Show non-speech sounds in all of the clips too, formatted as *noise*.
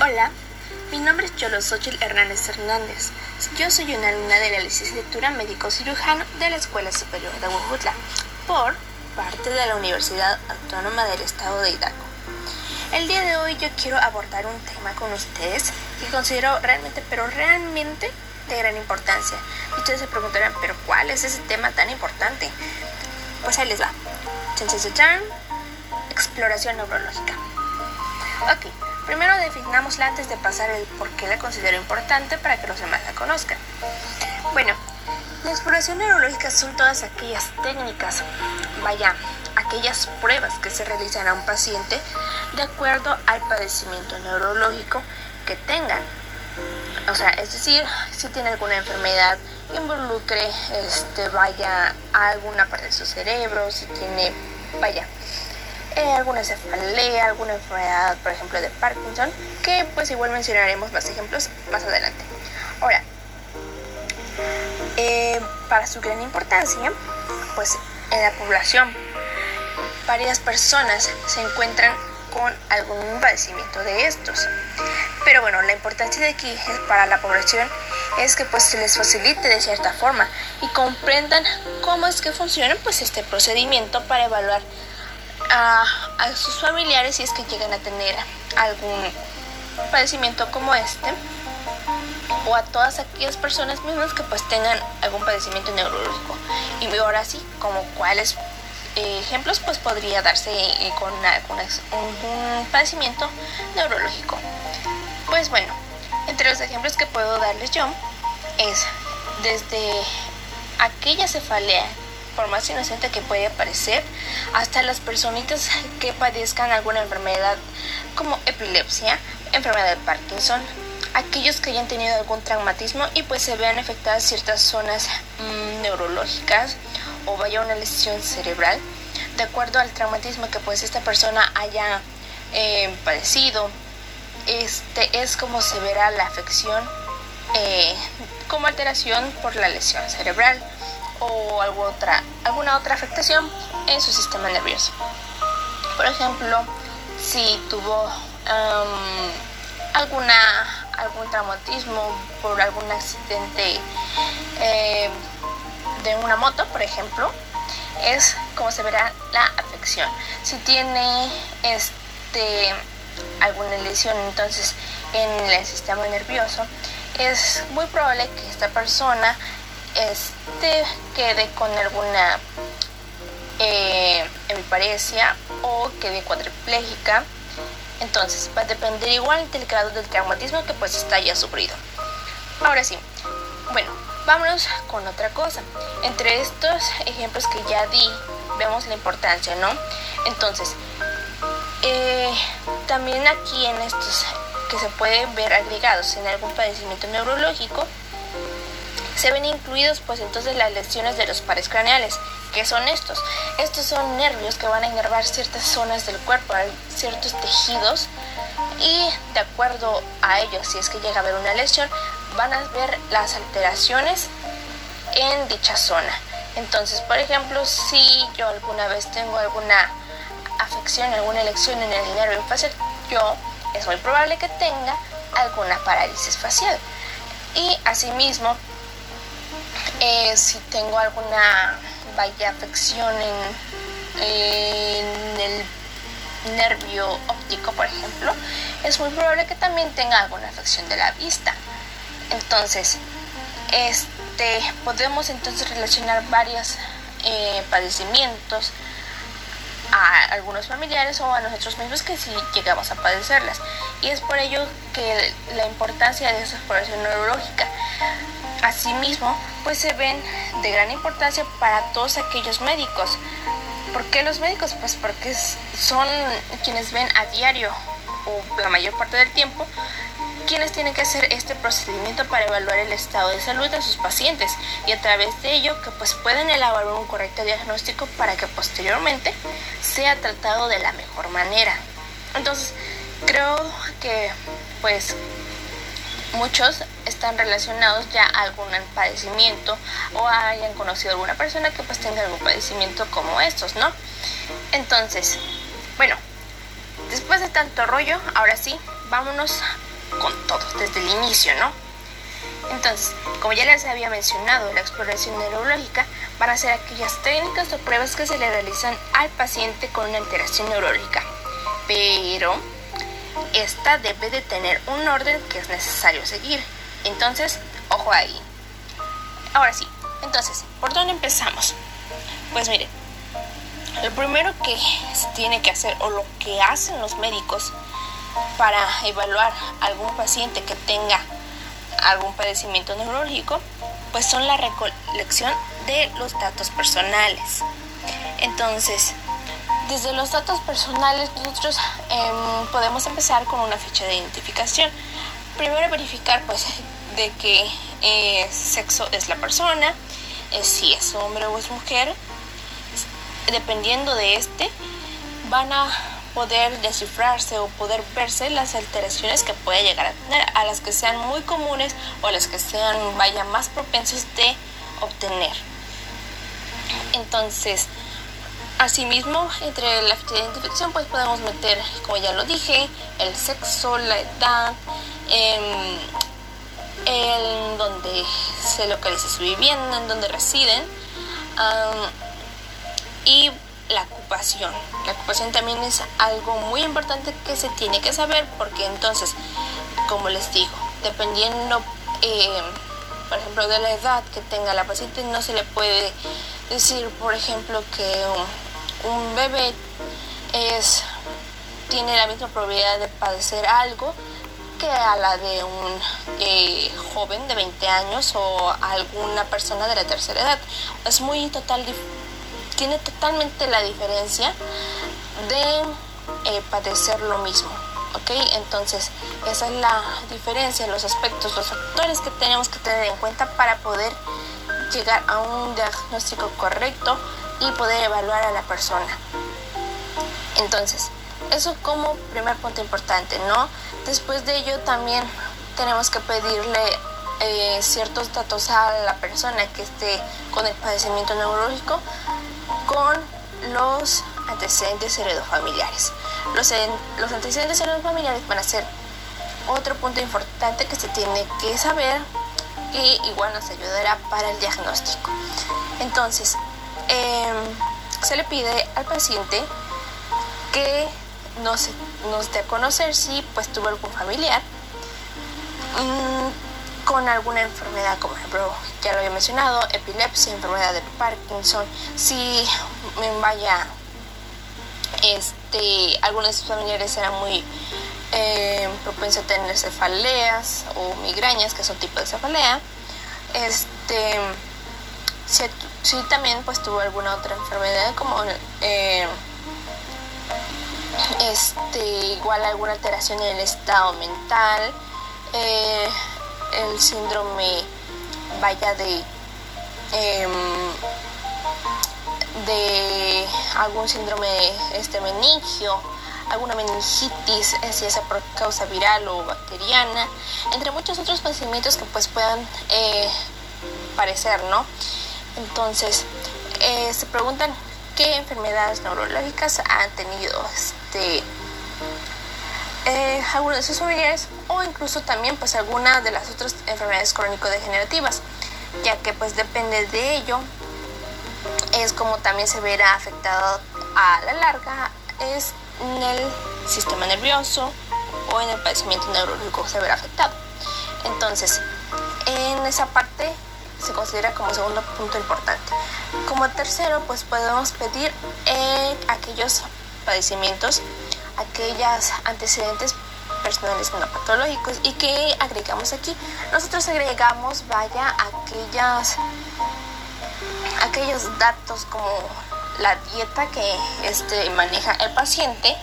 Hola, mi nombre es Cholo Xochitl Hernández Hernández. Yo soy una alumna de la licenciatura médico cirujano de la Escuela Superior de Huejutla, por parte de la Universidad Autónoma del Estado de Hidalgo. El día de hoy yo quiero abordar un tema con ustedes que considero realmente, pero realmente de gran importancia. Ustedes se preguntarán, pero ¿cuál es ese tema tan importante? Pues ahí les va. Exploración neurológica. Ok, primero definámosla antes de pasar el por qué la considero importante para que los demás la conozcan. Bueno, la exploración neurológica son todas aquellas técnicas, vaya, aquellas pruebas que se realizan a un paciente de acuerdo al padecimiento neurológico que tengan. O sea, es decir, si tiene alguna enfermedad involucre, este, vaya a alguna parte de su cerebro, si tiene, vaya, eh, alguna cefalea, alguna enfermedad, por ejemplo, de Parkinson, que pues igual mencionaremos más ejemplos más adelante. Ahora, eh, para su gran importancia, pues en la población, varias personas se encuentran con algún padecimiento de estos. Pero bueno, la importancia de aquí para la población es que pues se les facilite de cierta forma y comprendan cómo es que funciona pues este procedimiento para evaluar a, sus familiares si es que llegan a tener algún padecimiento como este o a todas aquellas personas mismas que pues tengan algún padecimiento neurológico y ahora sí como cuáles ejemplos pues podría darse eh, con un padecimiento neurológico. Pues bueno entre los ejemplos que puedo darles yo es desde aquella cefalea por más inocente que puede parecer, hasta las personitas que padezcan alguna enfermedad como epilepsia, enfermedad de Parkinson, aquellos que hayan tenido algún traumatismo y pues se vean afectadas ciertas zonas mm, neurológicas o vaya una lesión cerebral, de acuerdo al traumatismo que pues esta persona haya eh, padecido, este es como se verá la afección eh, como alteración por la lesión cerebral o alguna otra, alguna otra afectación en su sistema nervioso. Por ejemplo, si tuvo alguna, algún traumatismo por algún accidente eh, de una moto, por ejemplo, es como se verá la afección. Si tiene este alguna lesión entonces en el sistema nervioso, es muy probable que esta persona este, quede con alguna eh, hemiparesia o quede cuadriplégica. Entonces, va a depender igual del grado del traumatismo que pues está ya sufrido. Ahora sí, bueno, vámonos con otra cosa. Entre estos ejemplos que ya di, vemos la importancia, ¿no? Entonces, eh, también aquí en estos que se pueden ver agregados en algún padecimiento neurológico, se ven incluidos pues entonces las lesiones de los pares craneales. que son estos? Estos son nervios que van a inervar ciertas zonas del cuerpo, ciertos tejidos y de acuerdo a ellos, si es que llega a haber una lesión, van a ver las alteraciones en dicha zona. Entonces, por ejemplo, si yo alguna vez tengo alguna afección, alguna lesión en el nervio facial, yo es muy probable que tenga alguna parálisis facial. Y asimismo, eh, si tengo alguna vaya afección en, el nervio óptico, por ejemplo, es muy probable que también tenga alguna afección de la vista. Entonces, este, podemos entonces relacionar varios eh, padecimientos a algunos familiares o a nosotros mismos que si llegamos a padecerlas. Y es por ello que la importancia de esa exploración neurológica. Asimismo, pues se ven de gran importancia para todos aquellos médicos. ¿Por qué los médicos? Pues porque son quienes ven a diario o la mayor parte del tiempo quienes tienen que hacer este procedimiento para evaluar el estado de salud de sus pacientes y a través de ello que pues pueden elaborar un correcto diagnóstico para que posteriormente sea tratado de la mejor manera. Entonces, creo que pues muchos están relacionados ya a algún padecimiento o hayan conocido a alguna persona que pues tenga algún padecimiento como estos, ¿no? Entonces, bueno, después de tanto rollo, ahora sí, vámonos con todo, desde el inicio, ¿no? Entonces, como ya les había mencionado, la exploración neurológica van a ser aquellas técnicas o pruebas que se le realizan al paciente con una alteración neurológica. Pero esta debe de tener un orden que es necesario seguir. Entonces, ojo ahí. Ahora sí, entonces, ¿por dónde empezamos? Pues miren, lo primero que se tiene que hacer o lo que hacen los médicos para evaluar algún paciente que tenga algún padecimiento neurológico, pues son la recolección de los datos personales. Entonces, desde los datos personales nosotros em, podemos empezar con una fecha de identificación. Primero verificar pues de qué eh, sexo es la persona, si es hombre o es mujer. Dependiendo de este, van a poder descifrarse o poder verse las alteraciones que puede llegar a tener, a las que sean muy comunes o a las que sean, vaya, más propensos de obtener. Entonces, asimismo, entre la identificación, pues podemos meter, como ya lo dije, el sexo, la edad, en, en donde se localiza su vivienda, en donde residen, y la ocupación. La ocupación también es algo muy importante que se tiene que saber porque entonces, como les digo, dependiendo, eh, por ejemplo, de la edad que tenga la paciente, no se le puede decir, por ejemplo, que un, bebé es, tiene la misma probabilidad de padecer algo que a la de un eh, joven de 20 años o alguna persona de la tercera edad. Es muy total tiene totalmente la diferencia de eh, padecer lo mismo. ¿ok? Entonces, esa es la diferencia, los aspectos, los factores que tenemos que tener en cuenta para poder llegar a un diagnóstico correcto y poder evaluar a la persona. Entonces, eso como primer punto importante, ¿no? Después de ello también tenemos que pedirle eh, ciertos datos a la persona que esté con el padecimiento neurológico con los antecedentes heredofamiliares. Los, los antecedentes heredofamiliares van a ser otro punto importante que se tiene que saber y igual nos ayudará para el diagnóstico. Entonces, em, se le pide al paciente que nos, nos dé a conocer si pues tuvo algún familiar mm, con alguna enfermedad, como ejemplo ya lo había mencionado, epilepsia, enfermedad de Parkinson, si vaya, este, algunos de sus familiares eran muy eh, propensos a tener cefaleas o migrañas, que son tipo de cefalea, este, si, también pues tuvo alguna otra enfermedad como eh, este, igual alguna alteración en el estado mental, eh, el síndrome vaya de em, de algún síndrome este meningio alguna meningitis si es por causa viral o bacteriana entre muchos otros padecimientos que pues puedan eh, parecer no entonces eh, se preguntan qué enfermedades neurológicas han tenido este eh, algunos de sus familiares o incluso también pues alguna de las otras enfermedades crónico-degenerativas, ya que pues depende de ello es como también se verá afectado a la larga es en el sistema nervioso o en el padecimiento neurológico se verá afectado. Entonces, en esa parte se considera como segundo punto importante. Como tercero, pues podemos pedir eh, aquellos padecimientos aquellas antecedentes personales no patológicos y que agregamos aquí. Nosotros agregamos vaya aquellas aquellos datos como la dieta que este maneja el paciente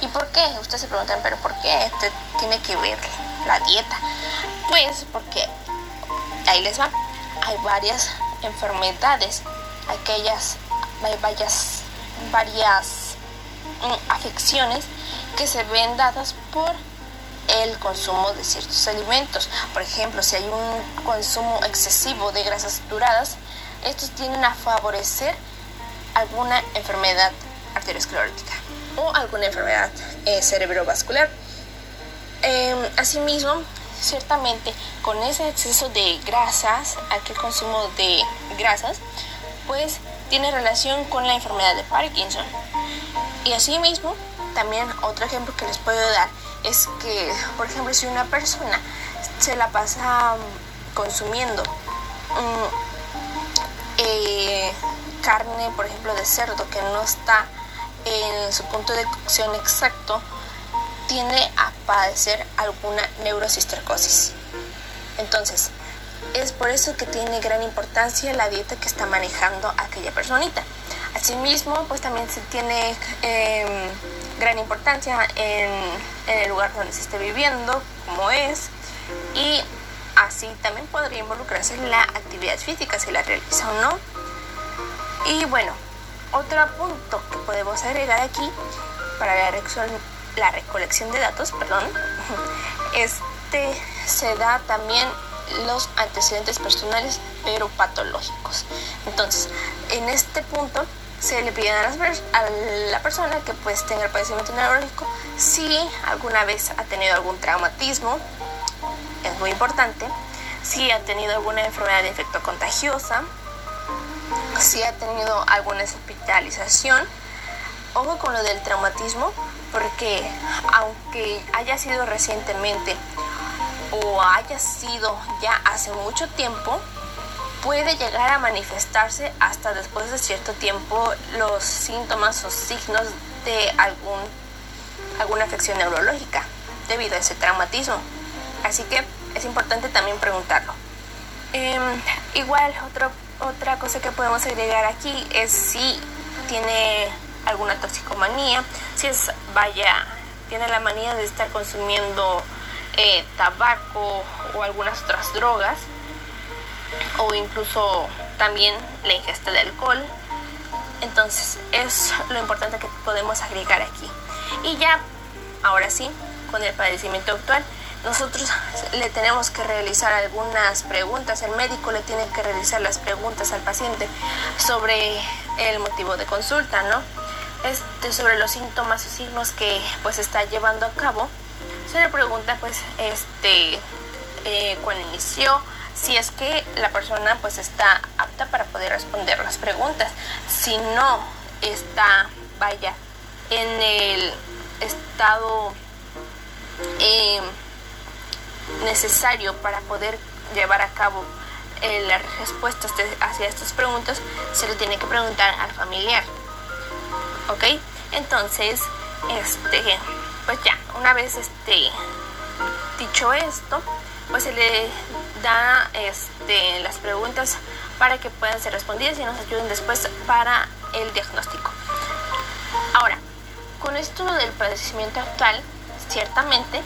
y por qué ustedes se preguntan pero por qué este tiene que ver la dieta pues porque ahí les va. Hay varias enfermedades aquellas hay varias varias afecciones que se ven dadas por el consumo de ciertos alimentos. Por ejemplo, si hay un consumo excesivo de grasas saturadas, estos tienden a favorecer alguna enfermedad arteriosclerótica o alguna enfermedad eh, cerebrovascular. Em, asimismo, ciertamente con ese exceso de grasas, aquel consumo de grasas, pues tiene relación con la enfermedad de Parkinson. Y asimismo, también otro ejemplo que les puedo dar es que, por ejemplo, si una persona se la pasa consumiendo mm, eh, carne, por ejemplo, de cerdo que no está en su punto de cocción exacto, tiende a padecer alguna neurocistercosis. Entonces, es por eso que tiene gran importancia la dieta que está manejando aquella personita. Asimismo, pues también se tiene em, gran importancia en, el lugar donde se esté viviendo, como es, y así también podría involucrarse en la actividad física si la realiza o no. Y bueno, otro punto que podemos agregar aquí para la, la recolección de datos, perdón, *laughs* este se da también los antecedentes personales pero patológicos. Entonces, en este punto se le pide a, la persona que pues tenga el padecimiento neurológico si alguna vez ha tenido algún traumatismo, es muy importante, si ha tenido alguna enfermedad de efecto contagiosa, si ha tenido alguna hospitalización, ojo con lo del traumatismo, porque aunque haya sido recientemente o haya sido ya hace mucho tiempo, puede llegar a manifestarse hasta después de cierto tiempo los síntomas o signos de algún, alguna afección neurológica debido a ese traumatismo. Así que es importante también preguntarlo. Em, igual, otra cosa que podemos agregar aquí es si tiene alguna toxicomanía, si es, vaya, tiene la manía de estar consumiendo eh, tabaco o algunas otras drogas, o incluso también la ingesta de alcohol. Entonces es lo importante que podemos agregar aquí. Y ya, ahora sí, con el padecimiento actual, nosotros le tenemos que realizar algunas preguntas, el médico le tiene que realizar las preguntas al paciente sobre el motivo de consulta, ¿no? Este, sobre los síntomas o signos que pues está llevando a cabo. Se le pregunta pues este eh, cuándo inició, si es que la persona pues está apta para poder responder las preguntas. Si no está, vaya, en el estado em, necesario para poder llevar a cabo eh, las respuestas hacia estas preguntas, se le tiene que preguntar al familiar. ¿Ok? Entonces, este, pues ya, una vez este, dicho esto, pues se le da este, las preguntas para que puedan ser respondidas y nos ayuden después para el diagnóstico. Ahora, con esto del padecimiento actual, ciertamente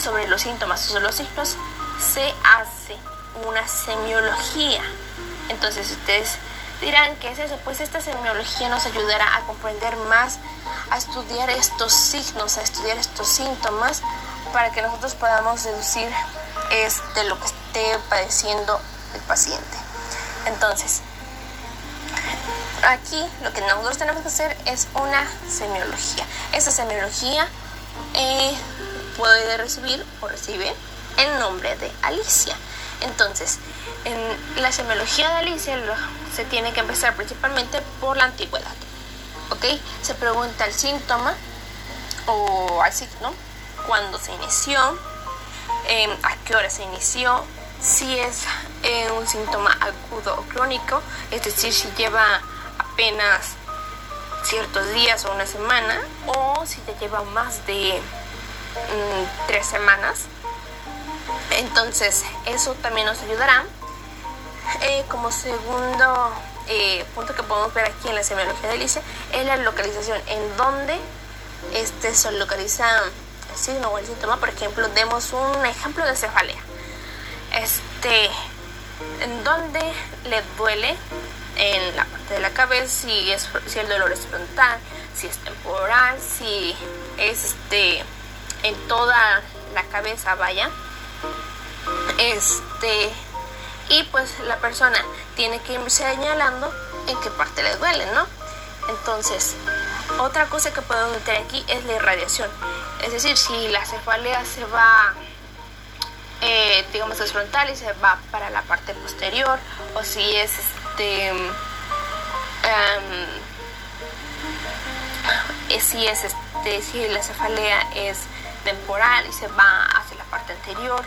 sobre los síntomas o los signos se hace una semiología. Entonces ustedes dirán, ¿qué es eso? Pues esta semiología nos ayudará a comprender más, a estudiar estos signos, a estudiar estos síntomas, para que nosotros podamos deducir es de lo que esté padeciendo el paciente. Entonces, aquí lo que nosotros tenemos que hacer es una semiología. Esa semiología eh, puede recibir o recibe el nombre de Alicia. Entonces, en la semiología de Alicia se tiene que empezar principalmente por la antigüedad. ¿Ok? Se pregunta el síntoma o al signo, cuándo se inició, Em, a qué hora se inició, si es eh, un síntoma agudo o crónico, es decir, si lleva apenas ciertos días o una semana, o si te lleva más de mm, tres semanas. Entonces, eso también nos ayudará. Eh, como segundo eh, punto que podemos ver aquí en la semiología de Alicia es la localización, en donde este, se localiza signo o el síntoma, por ejemplo, demos un ejemplo de cefalea. Este, en donde le duele en la parte de la cabeza, si, es, si el dolor es frontal, si es temporal, si es este, en toda la cabeza, vaya. Este, y pues la persona tiene que ir señalando en qué parte le duele, ¿no? Entonces, otra cosa que podemos meter aquí es la irradiación. Es decir, si la cefalea se va, eh, digamos, es frontal y se va para la parte posterior, o si es este. Em, si es este, si la cefalea es temporal y se va hacia la parte anterior,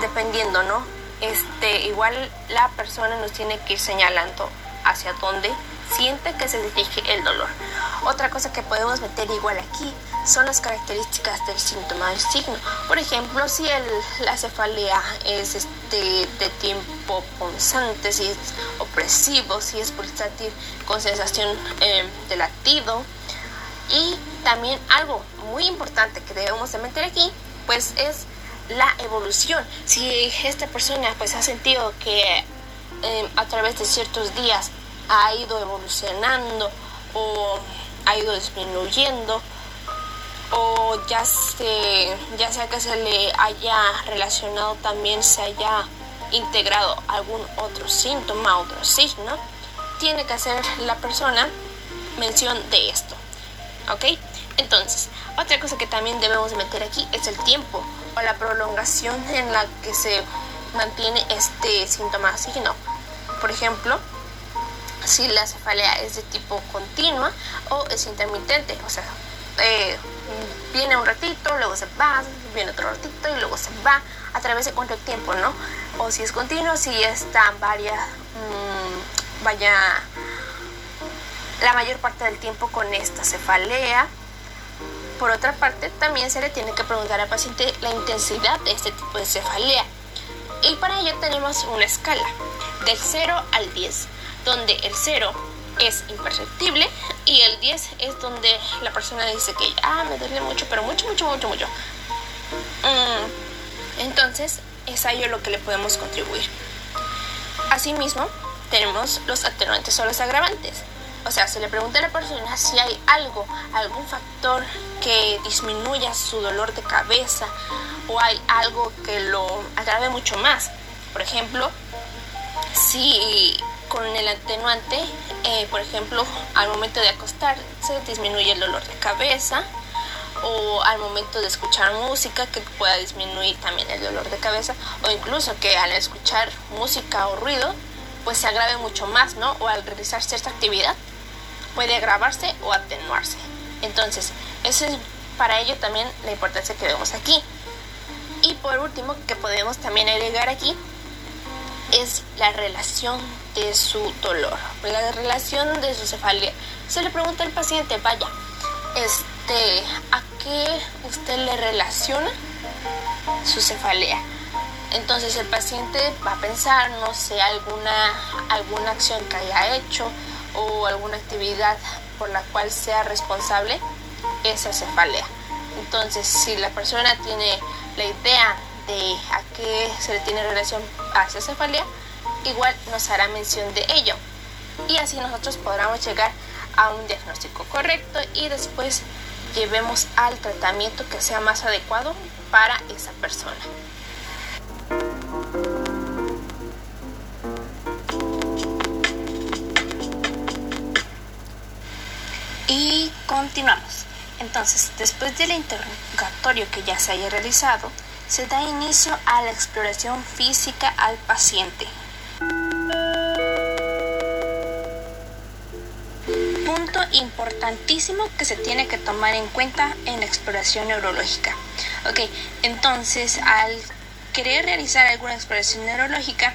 dependiendo, ¿no? Este, igual la persona nos tiene que ir señalando hacia dónde siente que se dirige el dolor. Otra cosa que podemos meter igual aquí son las características del síntoma del signo. Por ejemplo, si la cefalea es este, de tiempo punzante, si es opresivo, si es pulsátil con sensación eh, de latido. Y también algo muy importante que debemos de meter aquí, pues es la evolución. Si esta persona pues ha sentido que eh, a través de ciertos días ha ido evolucionando o ha ido disminuyendo o ya, se, ya sea que se le haya relacionado también, se haya integrado algún otro síntoma, otro signo, tiene que hacer la persona mención de esto. ¿Ok? Entonces, otra cosa que también debemos meter aquí es el tiempo o la prolongación en la que se mantiene este síntoma signo. Por ejemplo, si la cefalea es de tipo continua o es intermitente, o sea, eh, viene un ratito, luego se va, viene otro ratito y luego se va a través de cuánto tiempo, ¿no? O si es continuo, si está varias, mm, vaya, la mayor parte del tiempo con esta cefalea. Por otra parte, también se le tiene que preguntar al paciente la intensidad de este tipo de cefalea. Y para ello tenemos una escala del 0 al 10 donde el 0 es imperceptible y el 10 es donde la persona dice que ah, me duele mucho, pero mucho, mucho, mucho, mucho. Mm, entonces, es a ello lo que le podemos contribuir. Asimismo, tenemos los atenuantes o los agravantes. O sea, se le pregunta a la persona si hay algo, algún factor que disminuya su dolor de cabeza o hay algo que lo agrave mucho más. Por ejemplo, si con el atenuante, eh, por ejemplo, al momento de acostarse disminuye el dolor de cabeza o al momento de escuchar música que pueda disminuir también el dolor de cabeza o incluso que al escuchar música o ruido pues se agrave mucho más, ¿no? O al realizar cierta actividad puede agravarse o atenuarse. Entonces, eso es para ello también la importancia que vemos aquí. Y por último, que podemos también agregar aquí es la relación de su dolor, la relación de su cefalea. Se le pregunta al paciente, vaya, este, ¿a qué usted le relaciona su cefalea? Entonces el paciente va a pensar, no sé, alguna, alguna acción que haya hecho o alguna actividad por la cual sea responsable esa cefalea. Entonces, si la persona tiene la idea de a qué se le tiene relación a esa cefalea, igual nos hará mención de ello. Y así nosotros podremos llegar a un diagnóstico correcto y después llevemos al tratamiento que sea más adecuado para esa persona. Y continuamos. Entonces, después del interrogatorio que ya se haya realizado, se da inicio a la exploración física al paciente. Punto importantísimo que se tiene que tomar en cuenta en la exploración neurológica. Ok, entonces al querer realizar alguna exploración neurológica,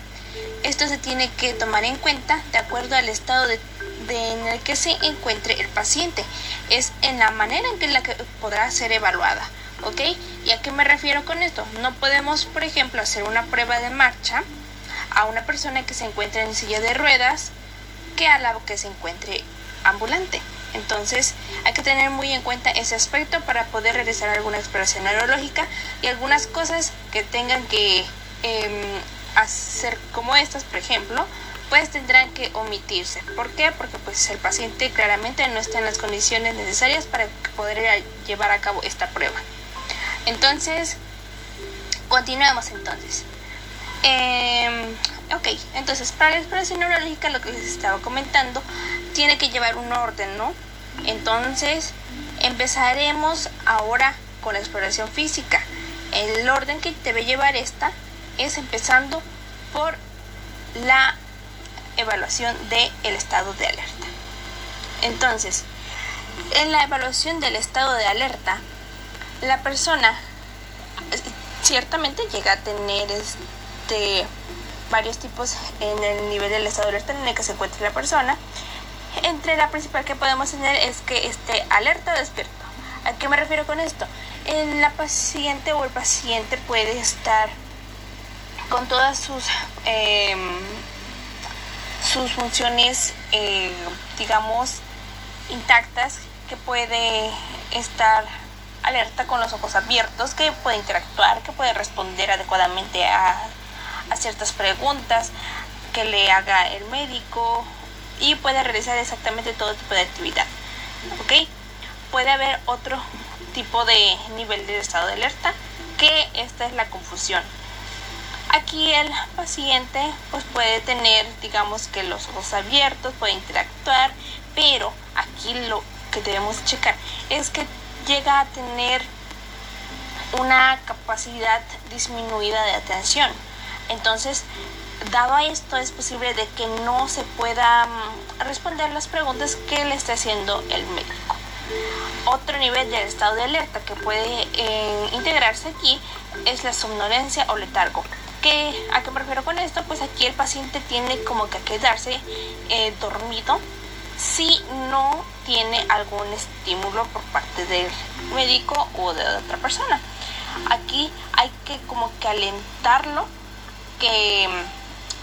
esto se tiene que tomar en cuenta de acuerdo al estado en el que se encuentre el paciente. Es en la manera en que la que podrá ser evaluada. ¿ok? ¿Y a qué me refiero con esto? No podemos, por ejemplo, hacer una prueba de marcha a una persona que se encuentre en silla de ruedas que a la que se encuentre ambulante. Entonces hay que tener muy en cuenta ese aspecto para poder realizar alguna exploración neurológica y algunas cosas que tengan que em, hacer como estas, por ejemplo, pues tendrán que omitirse. ¿Por qué? Porque pues el paciente claramente no está en las condiciones necesarias para poder llevar a cabo esta prueba. Entonces, Continuamos entonces. Em, ok, entonces para la exploración neurológica lo que les estaba comentando tiene que llevar un orden, ¿no? Entonces empezaremos ahora con la exploración física. El orden que debe llevar esta es empezando por la evaluación del estado de alerta. Entonces, en la evaluación del estado de alerta, la persona ciertamente llega a tener este, varios tipos en el nivel del estado de alerta en el que se encuentra la persona. Entre la principal que podemos tener es que esté alerta o despierto. ¿A qué me refiero con esto? En la paciente o el paciente puede estar con todas sus em, sus funciones eh, digamos intactas que puede estar alerta con los ojos abiertos, que puede interactuar, que puede responder adecuadamente a, a ciertas preguntas que le haga el médico y puede realizar exactamente todo tipo de actividad. ¿Ok? Puede haber otro tipo de nivel de estado de alerta que esta es la confusión. Aquí el paciente pues puede tener digamos que los ojos abiertos, puede interactuar, pero aquí lo que debemos checar es que llega a tener una capacidad disminuida de atención. Entonces, dado a esto, es posible de que no se pueda mm, responder las preguntas que le está haciendo el médico. Otro nivel del estado de alerta que puede eh, integrarse aquí es la somnolencia o letargo. ¿Qué, ¿A qué me refiero con esto? Pues aquí el paciente tiene como que quedarse eh, dormido si no tiene algún estímulo por parte del médico o de otra persona. Aquí hay que como que alentarlo que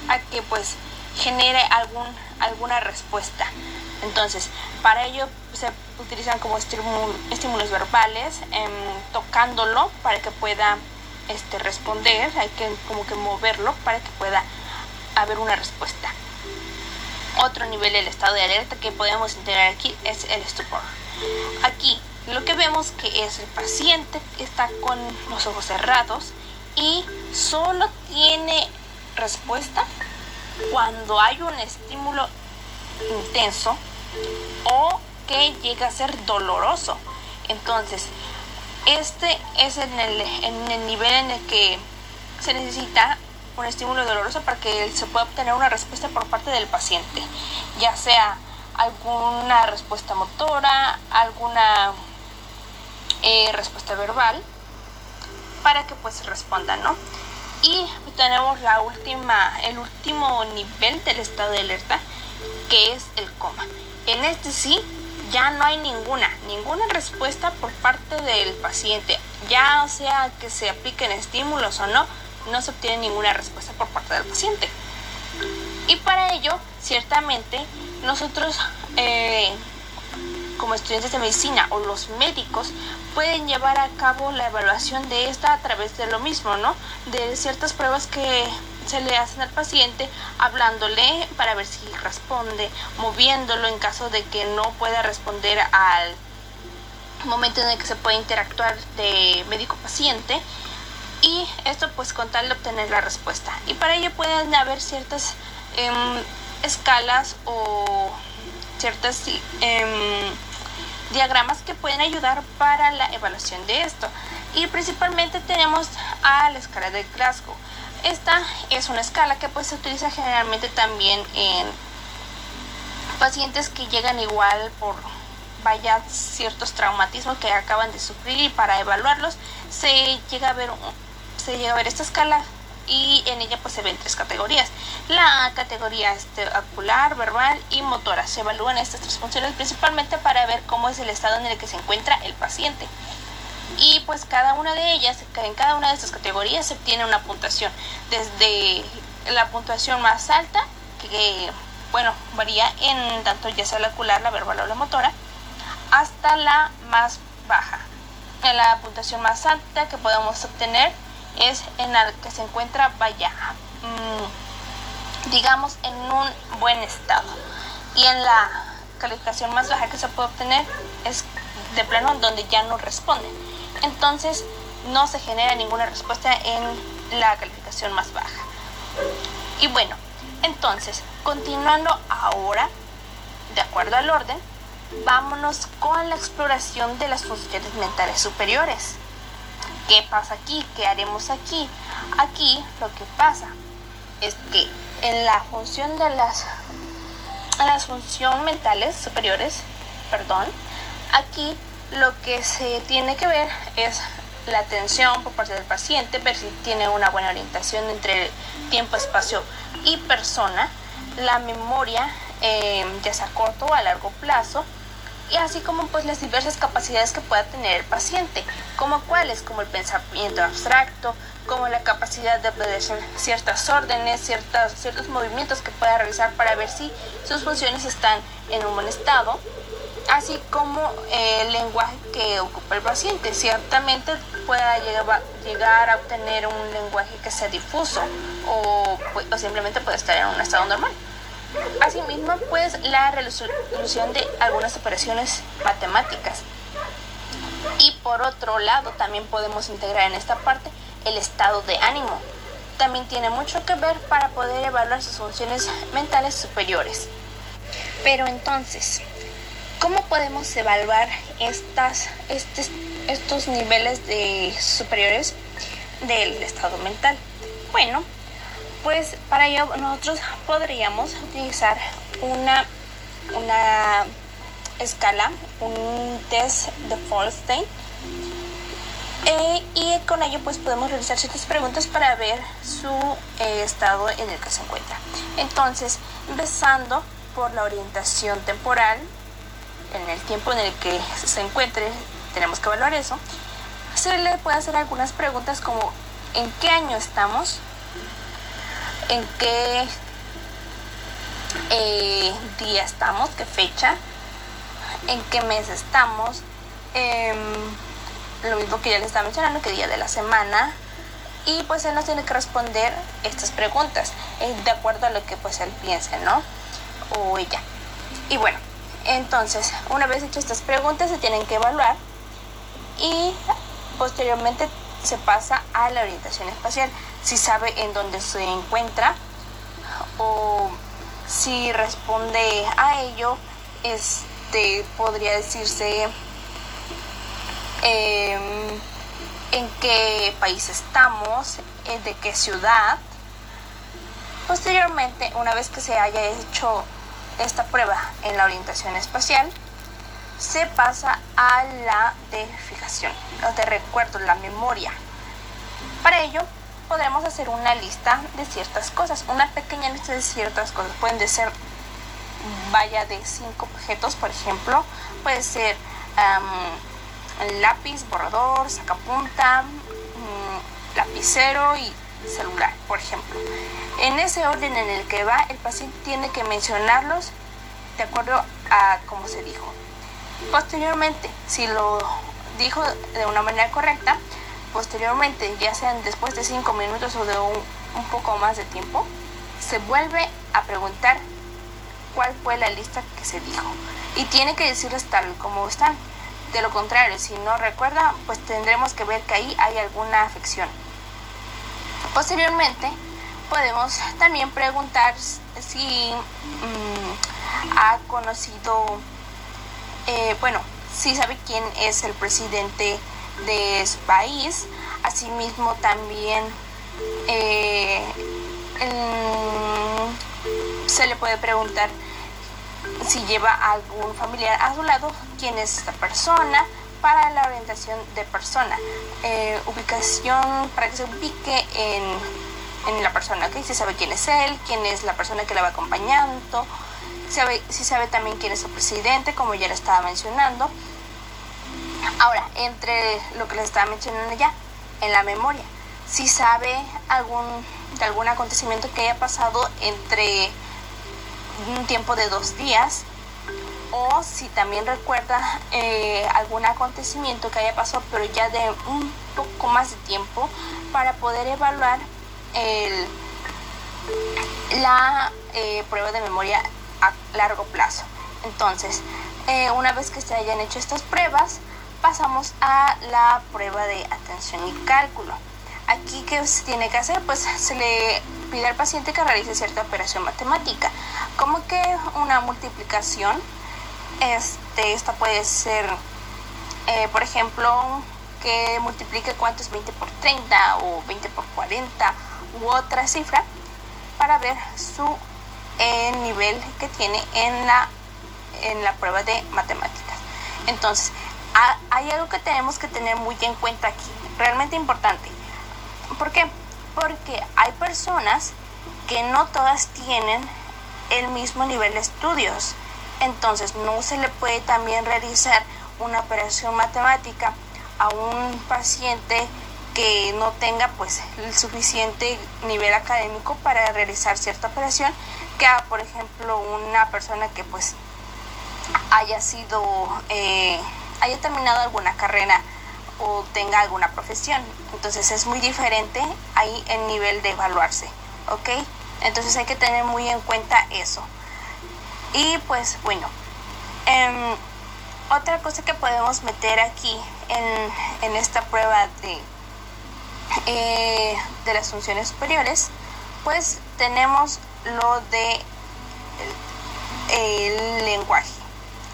a que pues genere algún, alguna respuesta. Entonces, para ello se utilizan como estímulos verbales, em, tocándolo para que pueda este, responder, hay que como que moverlo para que pueda haber una respuesta. Otro nivel del estado de alerta que podemos integrar aquí es el estupor. Aquí lo que vemos que es el paciente está con los ojos cerrados y solo tiene respuesta cuando hay un estímulo intenso o que llega a ser doloroso. Entonces, este es en el, en el nivel en el que se necesita un estímulo doloroso para que se pueda obtener una respuesta por parte del paciente, ya sea alguna respuesta motora, alguna eh, respuesta verbal, para que pues responda, ¿no? Y tenemos la última, el último nivel del estado de alerta, que es el coma. En este sí, ya no hay ninguna, ninguna respuesta por parte del paciente, ya sea que se apliquen estímulos o no, no se obtiene ninguna respuesta por parte del paciente. Y para ello, ciertamente, nosotros eh, como estudiantes de medicina o los médicos pueden llevar a cabo la evaluación de esta a través de lo mismo, ¿no? De ciertas pruebas que se le hacen al paciente, hablándole para ver si responde, moviéndolo en caso de que no pueda responder al momento en el que se puede interactuar de médico-paciente y esto pues con tal de obtener la respuesta. Y para ello pueden haber ciertas em, escalas o ciertas em, diagramas que pueden ayudar para la evaluación de esto. Y principalmente tenemos a la escala de Glasgow. Esta es una escala que pues se utiliza generalmente también en pacientes que llegan igual por vaya ciertos traumatismos que acaban de sufrir y para evaluarlos se llega a ver se llega a ver esta escala y en ella pues se ven tres categorías. La categoría este, ocular, verbal y motora. Se evalúan estas tres funciones principalmente para ver cómo es el estado en el que se encuentra el paciente. Y pues cada una de ellas, en cada una de estas categorías se obtiene una puntuación. Desde la puntuación más alta, que bueno, varía en tanto ya sea la ocular, la verbal o la motora, hasta la más baja. En la puntuación más alta que podemos obtener es en la que se encuentra, vaya, mm, digamos, en un buen estado. Y en la calificación más baja que se puede obtener es de plano donde ya no responde. Entonces, no se genera ninguna respuesta en la calificación más baja. Y bueno, entonces, continuando ahora, de acuerdo al orden, vámonos con la exploración de las funciones mentales superiores. ¿Qué pasa aquí? ¿Qué haremos aquí? Aquí lo que pasa es que en la función de las, las funciones mentales superiores, perdón, aquí lo que se tiene que ver es la atención por parte del paciente, ver si tiene una buena orientación entre tiempo, espacio y persona, la memoria, eh, ya sea a corto o a largo plazo, y así como pues las diversas capacidades que pueda tener el paciente, como cuáles, como el pensamiento abstracto, como la capacidad de obedecer ciertas órdenes, ciertas, ciertos movimientos que pueda realizar para ver si sus funciones están en un buen estado, así como el lenguaje que ocupa el paciente. Ciertamente pueda llegar, a obtener un lenguaje que sea difuso o, o simplemente puede estar en un estado normal. Asimismo, pues la resolución de algunas operaciones matemáticas. Y por otro lado, también podemos integrar en esta parte el estado de ánimo. También tiene mucho que ver para poder evaluar sus funciones mentales superiores. Pero entonces, ¿cómo podemos evaluar estas, estos niveles de superiores del estado mental? Bueno, pues para ello nosotros podríamos utilizar una, una escala, un test de Folstein. Eh, y con ello pues podemos realizar ciertas preguntas para ver su eh, estado en el que se encuentra. Entonces, empezando por la orientación temporal, en el tiempo en el que se encuentre, tenemos que evaluar eso. Se le puede hacer algunas preguntas como ¿en qué año estamos? En qué eh, día estamos, qué fecha, en qué mes estamos, em, lo mismo que ya le estaba mencionando, qué día de la semana. Y pues él nos tiene que responder estas preguntas eh, de acuerdo a lo que pues él piense, ¿no? O ella. Y bueno, entonces, una vez hechas estas preguntas se tienen que evaluar y posteriormente se pasa a la orientación espacial si sabe en dónde se encuentra o si responde a ello, este podría decirse em, en qué país estamos, eh, de qué ciudad. Posteriormente, una vez que se haya hecho esta prueba en la orientación espacial, se pasa a la de fijación, o de recuerdo, la memoria. Para ello, podremos hacer una lista de ciertas cosas, una pequeña lista de ciertas cosas. Pueden ser, vaya, de cinco objetos, por ejemplo. Puede ser lápiz, borrador, sacapunta, mm, lapicero y celular, por ejemplo. En ese orden en el que va, el paciente tiene que mencionarlos de acuerdo a cómo se dijo. Posteriormente, si lo dijo de una manera correcta, posteriormente, ya sean después de 5 minutos o de un, poco más de tiempo, se vuelve a preguntar cuál fue la lista que se dijo. Y tiene que decirles tal como están. De lo contrario, si no recuerda, pues tendremos que ver que ahí hay alguna afección. Posteriormente, podemos también preguntar si mm, ha conocido, eh, bueno, si sabe quién es el presidente de su país. Asimismo también eh, se le puede preguntar si lleva algún familiar a su lado, quién es esta persona, para la orientación de persona. Eh, ubicación para que se ubique en, en la persona, ¿ok? Si sabe quién es él, quién es la persona que la va acompañando, sabe, si sabe también quién es el presidente, como ya le estaba mencionando. Ahora, entre lo que les estaba mencionando ya, en la memoria, si sabe algún, de algún acontecimiento que haya pasado entre un tiempo de dos días, o si también recuerda eh, algún acontecimiento que haya pasado, pero ya de un poco más de tiempo, para poder evaluar el, la eh, prueba de memoria a largo plazo. Entonces, eh, una vez que se hayan hecho estas pruebas, pasamos a la prueba de atención y cálculo. Aquí, ¿qué se tiene que hacer? Pues se le pide al paciente que realice cierta operación matemática, como que una multiplicación. Este, esta puede ser, eh, por ejemplo, que multiplique cuánto es 20 por 30 o 20 por 40 u otra cifra para ver su eh, nivel que tiene en la, en la prueba de matemáticas. Entonces, hay algo que tenemos que tener muy en cuenta aquí, realmente importante. ¿Por qué? Porque hay personas que no todas tienen el mismo nivel de estudios. Entonces, no se le puede también realizar una operación matemática a un paciente que no tenga pues el suficiente nivel académico para realizar cierta operación que por ejemplo una persona que pues haya sido eh, haya terminado alguna carrera o tenga alguna profesión. Entonces es muy diferente ahí el nivel de evaluarse ok entonces hay que tener muy en cuenta eso. Y pues bueno em, otra cosa que podemos meter aquí en, esta prueba de, eh, de las funciones superiores, pues tenemos lo de el, lenguaje.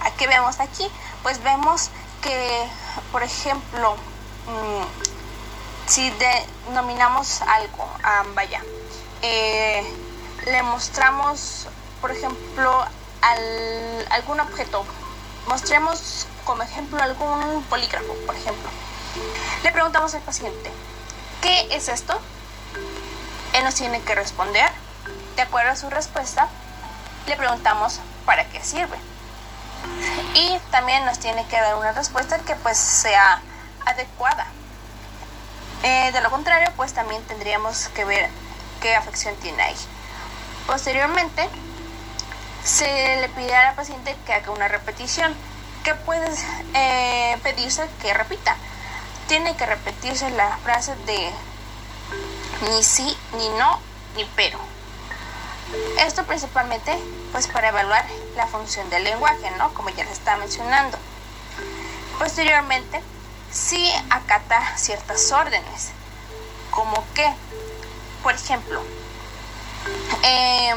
¿A qué vemos aquí? Pues vemos que, por ejemplo, mm, si denominamos algo, ah, vaya, eh, le mostramos, por ejemplo, al, algún objeto Mostremos como ejemplo algún polígrafo, por ejemplo. Le preguntamos al paciente, ¿qué es esto? Él nos tiene que responder. De acuerdo a su respuesta, le preguntamos para qué sirve. Y también nos tiene que dar una respuesta que pues sea adecuada. Eh, de lo contrario, pues también tendríamos que ver qué afección tiene ahí. Posteriormente, se le pide a la paciente que haga una repetición. ¿Qué puedes eh, pedirse que repita? Tiene que repetirse la frase de ni sí, ni no, ni pero. Esto principalmente pues para evaluar la función del lenguaje, ¿no? Como ya les estaba mencionando. Posteriormente, si acata ciertas órdenes, como que, por ejemplo, eh,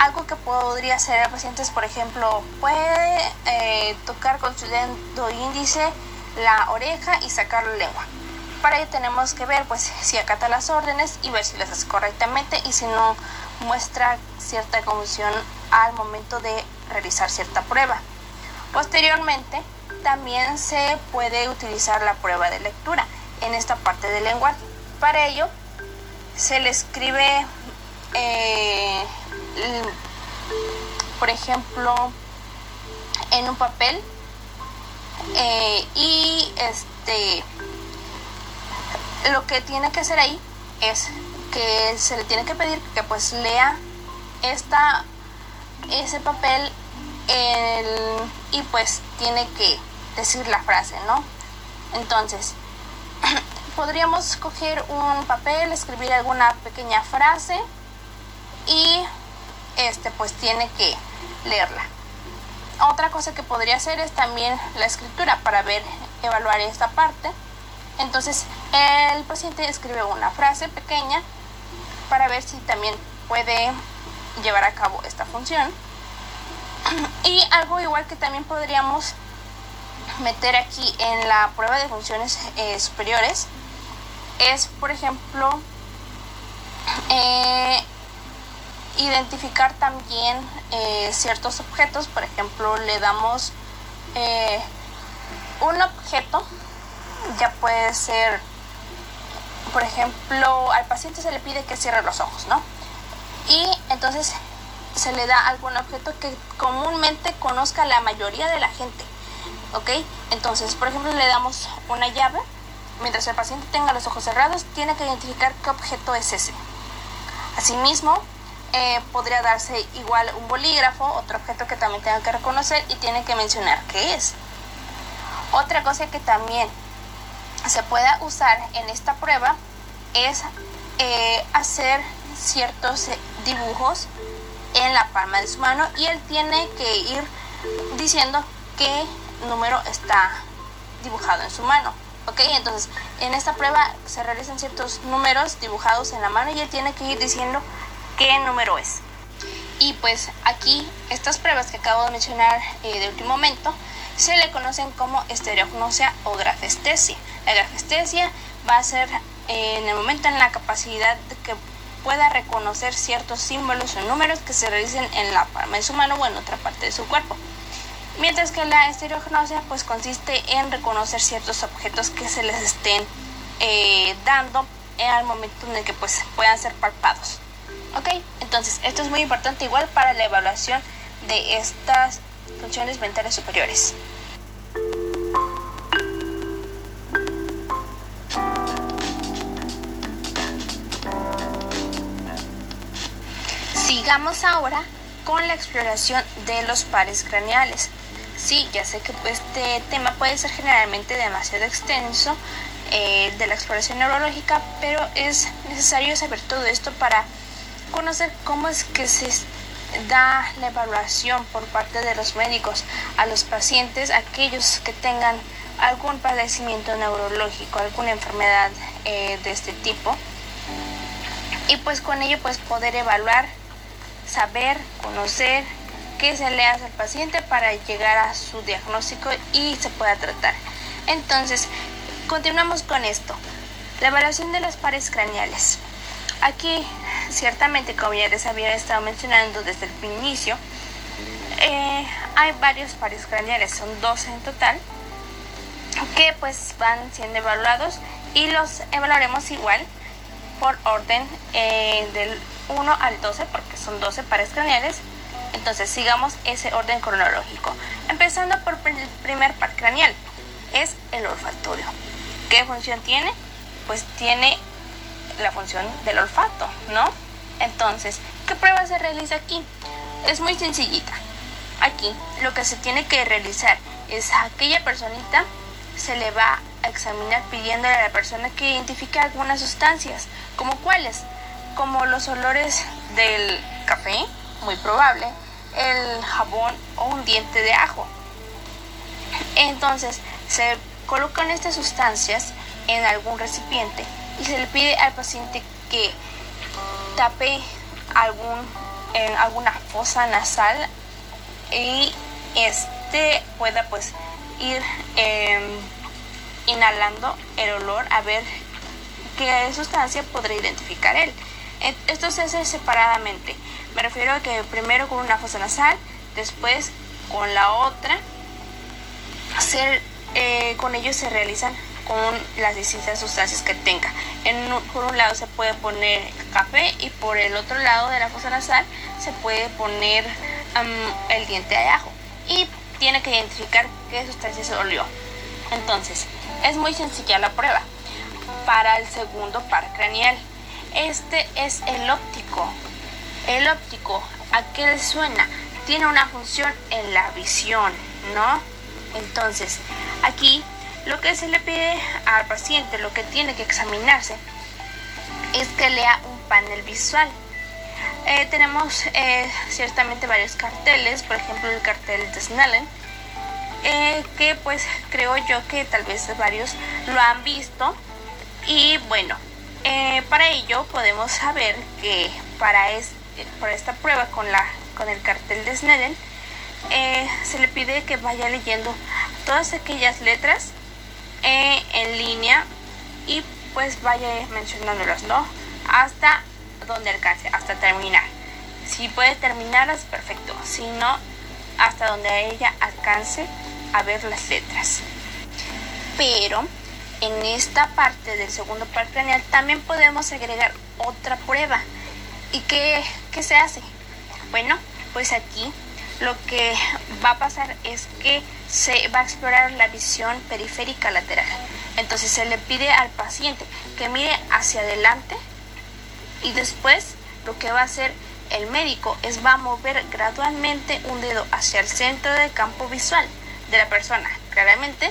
algo que podría hacer el paciente es, por ejemplo, puede eh, tocar con su dedo índice la oreja y sacar la lengua. Para ello tenemos que ver pues si acata las órdenes y ver si las hace correctamente y si no muestra cierta confusión al momento de realizar cierta prueba. Posteriormente también se puede utilizar la prueba de lectura en esta parte del lenguaje. Para ello se le escribe eh, por ejemplo, en un papel eh, y este lo que tiene que hacer ahí es que se le tiene que pedir que pues lea esta ese papel y pues tiene que decir la frase no entonces *clears throat* podríamos coger un papel escribir alguna pequeña frase y este pues tiene que leerla. Otra cosa que podría hacer es también la escritura para ver, evaluar esta parte. Entonces el paciente escribe una frase pequeña para ver si también puede llevar a cabo esta función. Y algo igual que también podríamos meter aquí en la prueba de funciones eh, superiores es, por ejemplo, eh, identificar también eh, ciertos objetos, por ejemplo, le damos un objeto, ya puede ser, por ejemplo, al paciente se le pide que cierre los ojos, ¿no? Y entonces se le da algún objeto que comúnmente conozca la mayoría de la gente, ¿ok? Entonces, por ejemplo, le damos una llave, mientras el paciente tenga los ojos cerrados, tiene que identificar qué objeto es ese. Asimismo, eh, podría darse igual un bolígrafo, otro objeto que también tenga que reconocer y tiene que mencionar qué es. Otra cosa que también se puede usar en esta prueba es eh, hacer ciertos dibujos en la palma de su mano y él tiene que ir diciendo qué número está dibujado en su mano. ¿Ok? Entonces, en esta prueba se realizan ciertos números dibujados en la mano y él tiene que ir diciendo qué número es. Y pues aquí, estas pruebas que acabo de mencionar eh, de último momento, se le conocen como estereognosia o grafestesia. La grafestesia va a ser eh, en el momento en la capacidad de que pueda reconocer ciertos símbolos o números que se realicen en la palma de su mano o en otra parte de su cuerpo. Mientras que la estereognosia pues consiste en reconocer ciertos objetos que se les estén eh, dando al momento en el que pues puedan ser palpados. ¿Ok? Entonces, esto es muy importante igual para la evaluación de estas funciones mentales superiores. Sigamos ahora con la exploración de los pares craneales. Sí, ya sé que este tema puede ser generalmente demasiado extenso eh, de la exploración neurológica, pero es necesario saber todo esto para conocer cómo es que se da la evaluación por parte de los médicos a los pacientes, aquellos que tengan algún padecimiento neurológico, alguna enfermedad eh, de este tipo. Y pues con ello pues poder evaluar, saber, conocer qué se le hace al paciente para llegar a su diagnóstico y se pueda tratar. Entonces, continuamos con esto. La evaluación de las pares craneales. Aquí ciertamente, como ya les había estado mencionando desde el inicio, eh, hay varios pares craneales, son 12 en total, que pues van siendo evaluados y los evaluaremos igual por orden eh, del 1 al 12, porque son 12 pares craneales. Entonces sigamos ese orden cronológico. Empezando por el primer par craneal, es el olfatorio. ¿Qué función tiene? Pues tiene la función del olfato, ¿no? Entonces, ¿qué prueba se realiza aquí? Es muy sencillita. Aquí lo que se tiene que realizar es a aquella personita se le va a examinar pidiéndole a la persona que identifique algunas sustancias, como cuáles, como los olores del café, muy probable, el jabón o un diente de ajo. Entonces, se colocan estas sustancias en algún recipiente y se le pide al paciente que tape algún, en alguna fosa nasal y este pueda pues ir em, inhalando el olor a ver qué sustancia podrá identificar él. Esto se hace separadamente. Me refiero a que primero con una fosa nasal, después con la otra. Hacer, eh, con ellos se realizan con las distintas sustancias que tenga. En, por un lado se puede poner café y por el otro lado de la fosa nasal se puede poner el diente de ajo y tiene que identificar qué sustancia se olió. Entonces, es muy sencilla la prueba. Para el segundo par craneal, este es el óptico. El óptico, ¿a qué le suena? Tiene una función en la visión, ¿no? Entonces, aquí lo que se le pide al paciente, lo que tiene que examinarse, es que lea un panel visual. Eh, tenemos eh, ciertamente varios carteles, por ejemplo el cartel de Snellen, eh, que pues creo yo que tal vez varios lo han visto. Y bueno, para ello podemos saber que para, para esta prueba con, la, con el cartel de Snellen, se le pide que vaya leyendo todas aquellas letras eh, en línea y pues vaya mencionándolos, ¿no? Hasta donde alcance, hasta terminar. Si puede terminar es perfecto, si no, hasta donde ella alcance a ver las letras. Pero en esta parte del segundo par craneal también podemos agregar otra prueba. ¿Y qué, qué se hace? Bueno, pues aquí lo que va a pasar es que se va a explorar la visión periférica lateral. Entonces se le pide al paciente que mire hacia adelante y después lo que va a hacer el médico es va a mover gradualmente un dedo hacia el centro del campo visual de la persona, claramente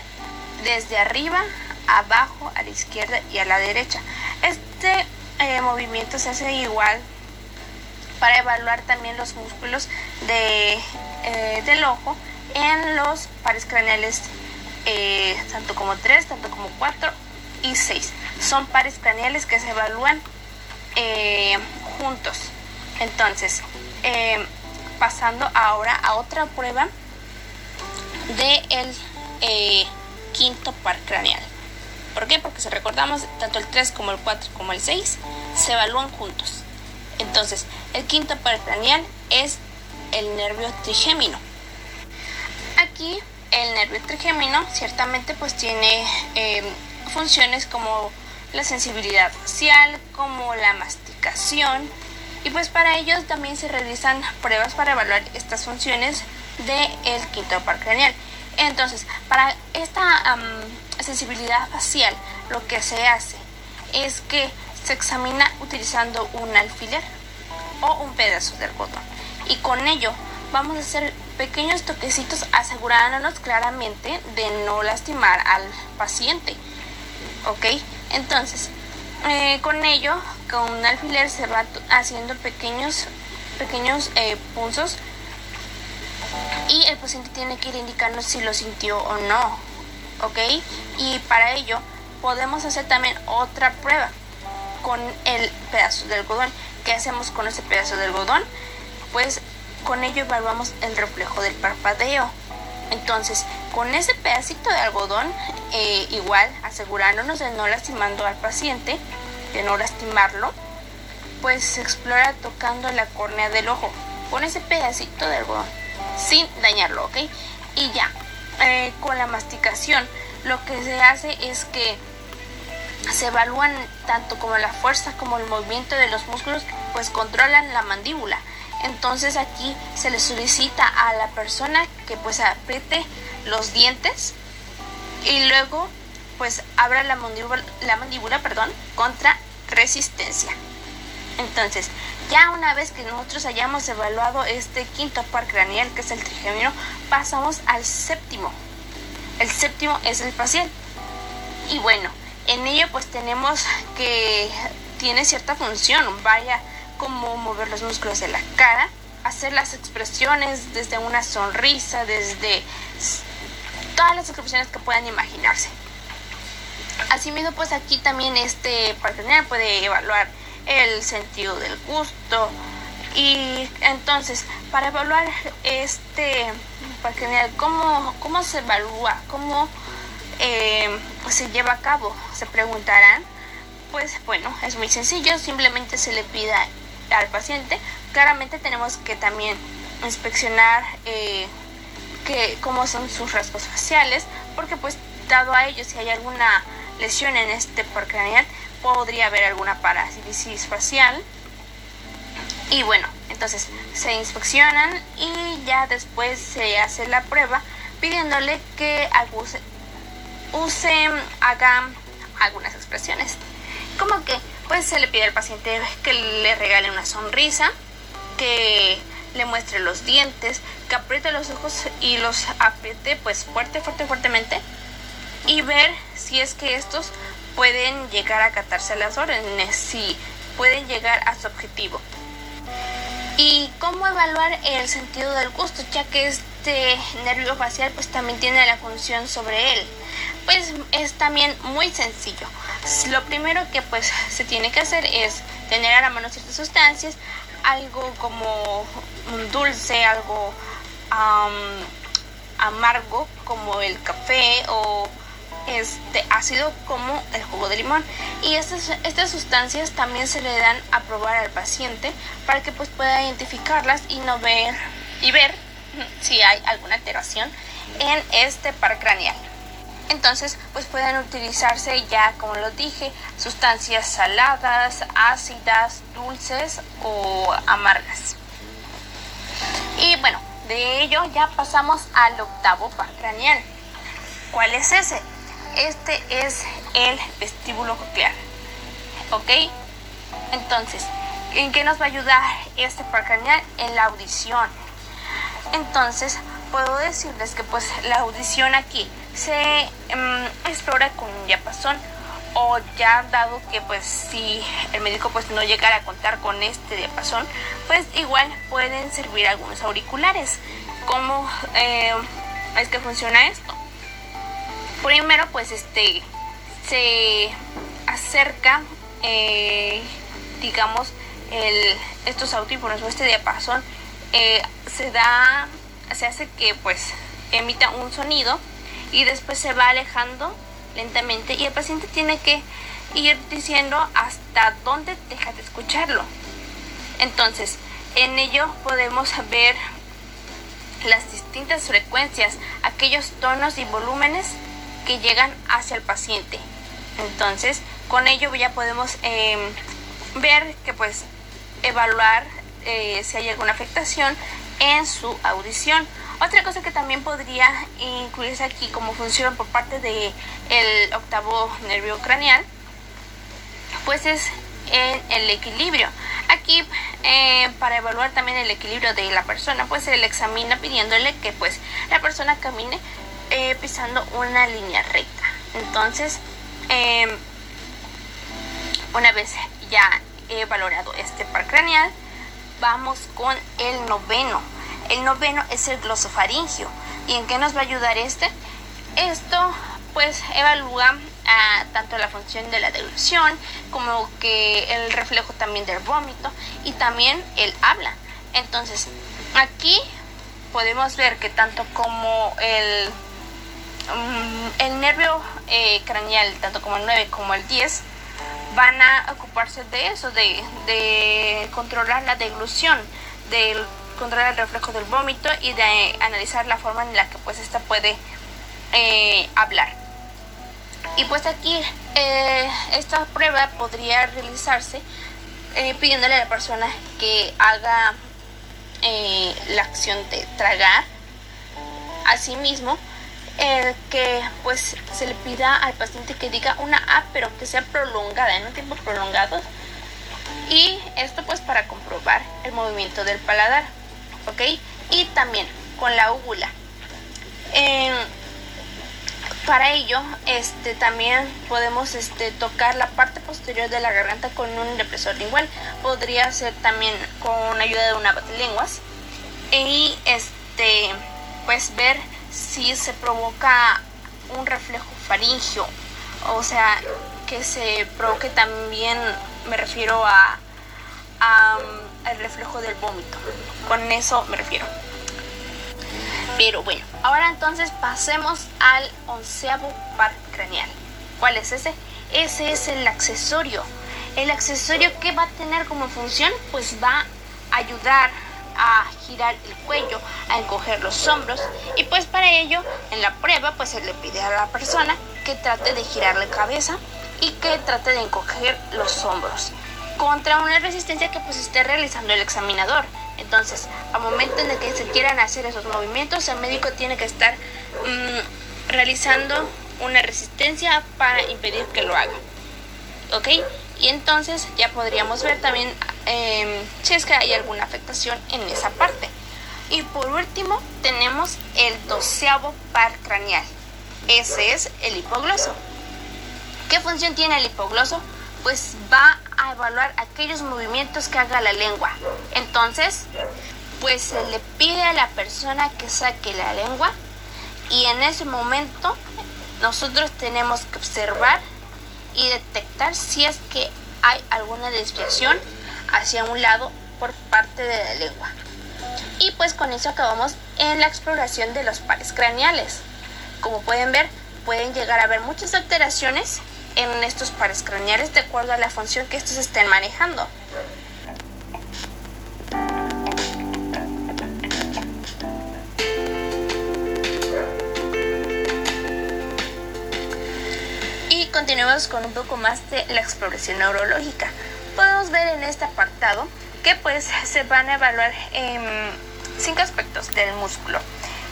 desde arriba, abajo, a la izquierda y a la derecha. Este eh, movimiento se hace igual para evaluar también los músculos de, eh, del ojo en los pares craneales eh, tanto como 3, tanto como 4 y 6. Son pares craneales que se evalúan eh, juntos. Entonces, pasando ahora a otra prueba del de quinto par craneal. ¿Por qué? Porque si recordamos, tanto el 3 como el 4 como el 6 se evalúan juntos. Entonces, el quinto par craneal es el nervio trigémino. Aquí el nervio trigémino ciertamente pues tiene eh, funciones como la sensibilidad facial, como la masticación y pues para ello también se realizan pruebas para evaluar estas funciones del quinto par craneal. Entonces, para esta sensibilidad facial, lo que se hace es que se examina utilizando un alfiler o un pedazo de algodón. Y con ello vamos a hacer pequeños toquecitos asegurándonos claramente de no lastimar al paciente. ¿Ok? Entonces, eh, con ello, con un alfiler se va haciendo pequeños, pequeños eh, punzos y el paciente tiene que ir indicando si lo sintió o no. ¿Ok? Y para ello podemos hacer también otra prueba con el pedazo de algodón. ¿Qué hacemos con ese pedazo de algodón? Pues con ello evaluamos el reflejo del parpadeo. Entonces, con ese pedacito de algodón, eh, igual asegurándonos de no lastimando al paciente, de no lastimarlo, pues se explora tocando la córnea del ojo con ese pedacito de algodón, sin dañarlo, ¿ok? Y ya, eh, con la masticación, lo que se hace es que se evalúan tanto como la fuerza como el movimiento de los músculos, pues controlan la mandíbula. Entonces aquí se le solicita a la persona que pues apriete los dientes y luego pues abra la mandíbula, la mandíbula perdón, contra resistencia. Entonces, ya una vez que nosotros hayamos evaluado este quinto par craneal, que es el trigémino, pasamos al séptimo. El séptimo es el facial. Y bueno, en ello pues tenemos que tiene cierta función, vaya como mover los músculos de la cara, hacer las expresiones desde una sonrisa, desde todas las expresiones que puedan imaginarse. Asimismo, pues aquí también este partener puede evaluar el sentido del gusto y entonces para evaluar este partener, ¿cómo, cómo se evalúa? ¿Cómo eh, se lleva a cabo? Se preguntarán. Pues bueno, es muy sencillo, simplemente se le pida al paciente. Claramente tenemos que también inspeccionar eh, que, cómo son sus rasgos faciales, porque pues dado a ello si hay alguna lesión en este craneal podría haber alguna parálisis facial. Y bueno, entonces se inspeccionan y ya después se hace la prueba pidiéndole que use, haga algunas expresiones. Como que pues se le pide al paciente que le regale una sonrisa, que le muestre los dientes, que apriete los ojos y los apriete pues fuerte, fuerte, fuertemente y ver si es que estos pueden llegar a acatarse las órdenes, si pueden llegar a su objetivo. Y cómo evaluar el sentido del gusto, ya que este nervio facial pues también tiene la función sobre él. Pues es también muy sencillo. Lo primero que pues se tiene que hacer es tener a la mano ciertas sustancias, algo como un dulce, algo amargo como el café o este ácido como el jugo de limón y estas, estas sustancias también se le dan a probar al paciente para que pues pueda identificarlas y no ver y ver si hay alguna alteración en este par craneal. Entonces, pues pueden utilizarse ya, como lo dije, sustancias saladas, ácidas, dulces o amargas. Y bueno, de ello ya pasamos al octavo par craneal. ¿Cuál es ese? Este es el vestíbulo coclear. ¿Ok? Entonces, ¿en qué nos va a ayudar este par craneal? En la audición. Entonces, puedo decirles que pues la audición aquí se em, explora con un diapasón o ya dado que pues si el médico pues no llegara a contar con este diapasón pues igual pueden servir algunos auriculares ¿cómo eh, es que funciona esto? Primero, pues este se acerca, eh, digamos, el, estos audífonos o este diapasón eh, se da, se hace que pues emita un sonido y después se va alejando lentamente y el paciente tiene que ir diciendo hasta dónde deja de escucharlo. Entonces, en ello podemos ver las distintas frecuencias, aquellos tonos y volúmenes que llegan hacia el paciente. Entonces, con ello ya podemos em, ver que pues evaluar eh, si hay alguna afectación en su audición. Otra cosa que también podría incluirse aquí como función por parte del el octavo nervio craneal, pues es en el equilibrio. Aquí eh, para evaluar también el equilibrio de la persona, pues se le examina pidiéndole que pues la persona camine eh, pisando una línea recta. Entonces, em, una vez ya he valorado este par craneal, vamos con el noveno. El noveno es el glosofaringio. ¿Y en qué nos va a ayudar este? Esto pues evalúa ah, tanto la función de la deducción como que el reflejo también del vómito y también el habla. Entonces, aquí podemos ver que tanto como el, mm, el nervio eh, craneal, tanto como el 9 como el 10, van a ocuparse de eso, de, controlar la deglución, de controlar el reflejo del vómito y de analizar la forma en la que pues esta puede eh, hablar. Y pues aquí eh, esta prueba podría realizarse eh, pidiéndole a la persona que haga la acción de tragar. Asimismo, el que pues se le pida al paciente que diga una A pero que sea prolongada, en un tiempo prolongado. Y esto pues para comprobar el movimiento del paladar, ¿ok? Y también con la úvula. para ello, este, también podemos este, tocar la parte posterior de la garganta con un depresor lingual. Podría ser también con ayuda de una lenguas Y este, pues ver si se provoca un reflejo faringio, o sea, que se provoque también, me refiero a, el reflejo del vómito. Con eso me refiero. Pero bueno, ahora entonces pasemos al onceavo par craneal. ¿Cuál es ese? Ese es el accesorio. El accesorio que va a tener como función, pues va a ayudar a girar el cuello, a encoger los hombros y pues para ello en la prueba pues se le pide a la persona que trate de girar la cabeza y que trate de encoger los hombros contra una resistencia que pues esté realizando el examinador. Entonces, al momento en el que se quieran hacer esos movimientos, el médico tiene que estar mm, realizando una resistencia para impedir que lo haga. ¿Ok? Y entonces ya podríamos ver también Em, si es que hay alguna afectación en esa parte. Y por último tenemos el doceavo par craneal. Ese es el hipogloso. ¿Qué función tiene el hipogloso? Pues va a evaluar aquellos movimientos que haga la lengua. Entonces, pues se le pide a la persona que saque la lengua y en ese momento nosotros tenemos que observar y detectar si es que hay alguna desviación hacia un lado por parte de la lengua. Y pues con eso acabamos en la exploración de los pares craneales. Como pueden ver, pueden llegar a haber muchas alteraciones en estos pares craneales de acuerdo a la función que estos estén manejando. Y continuemos con un poco más de la exploración neurológica podemos ver en este apartado que pues se van a evaluar cinco aspectos del músculo,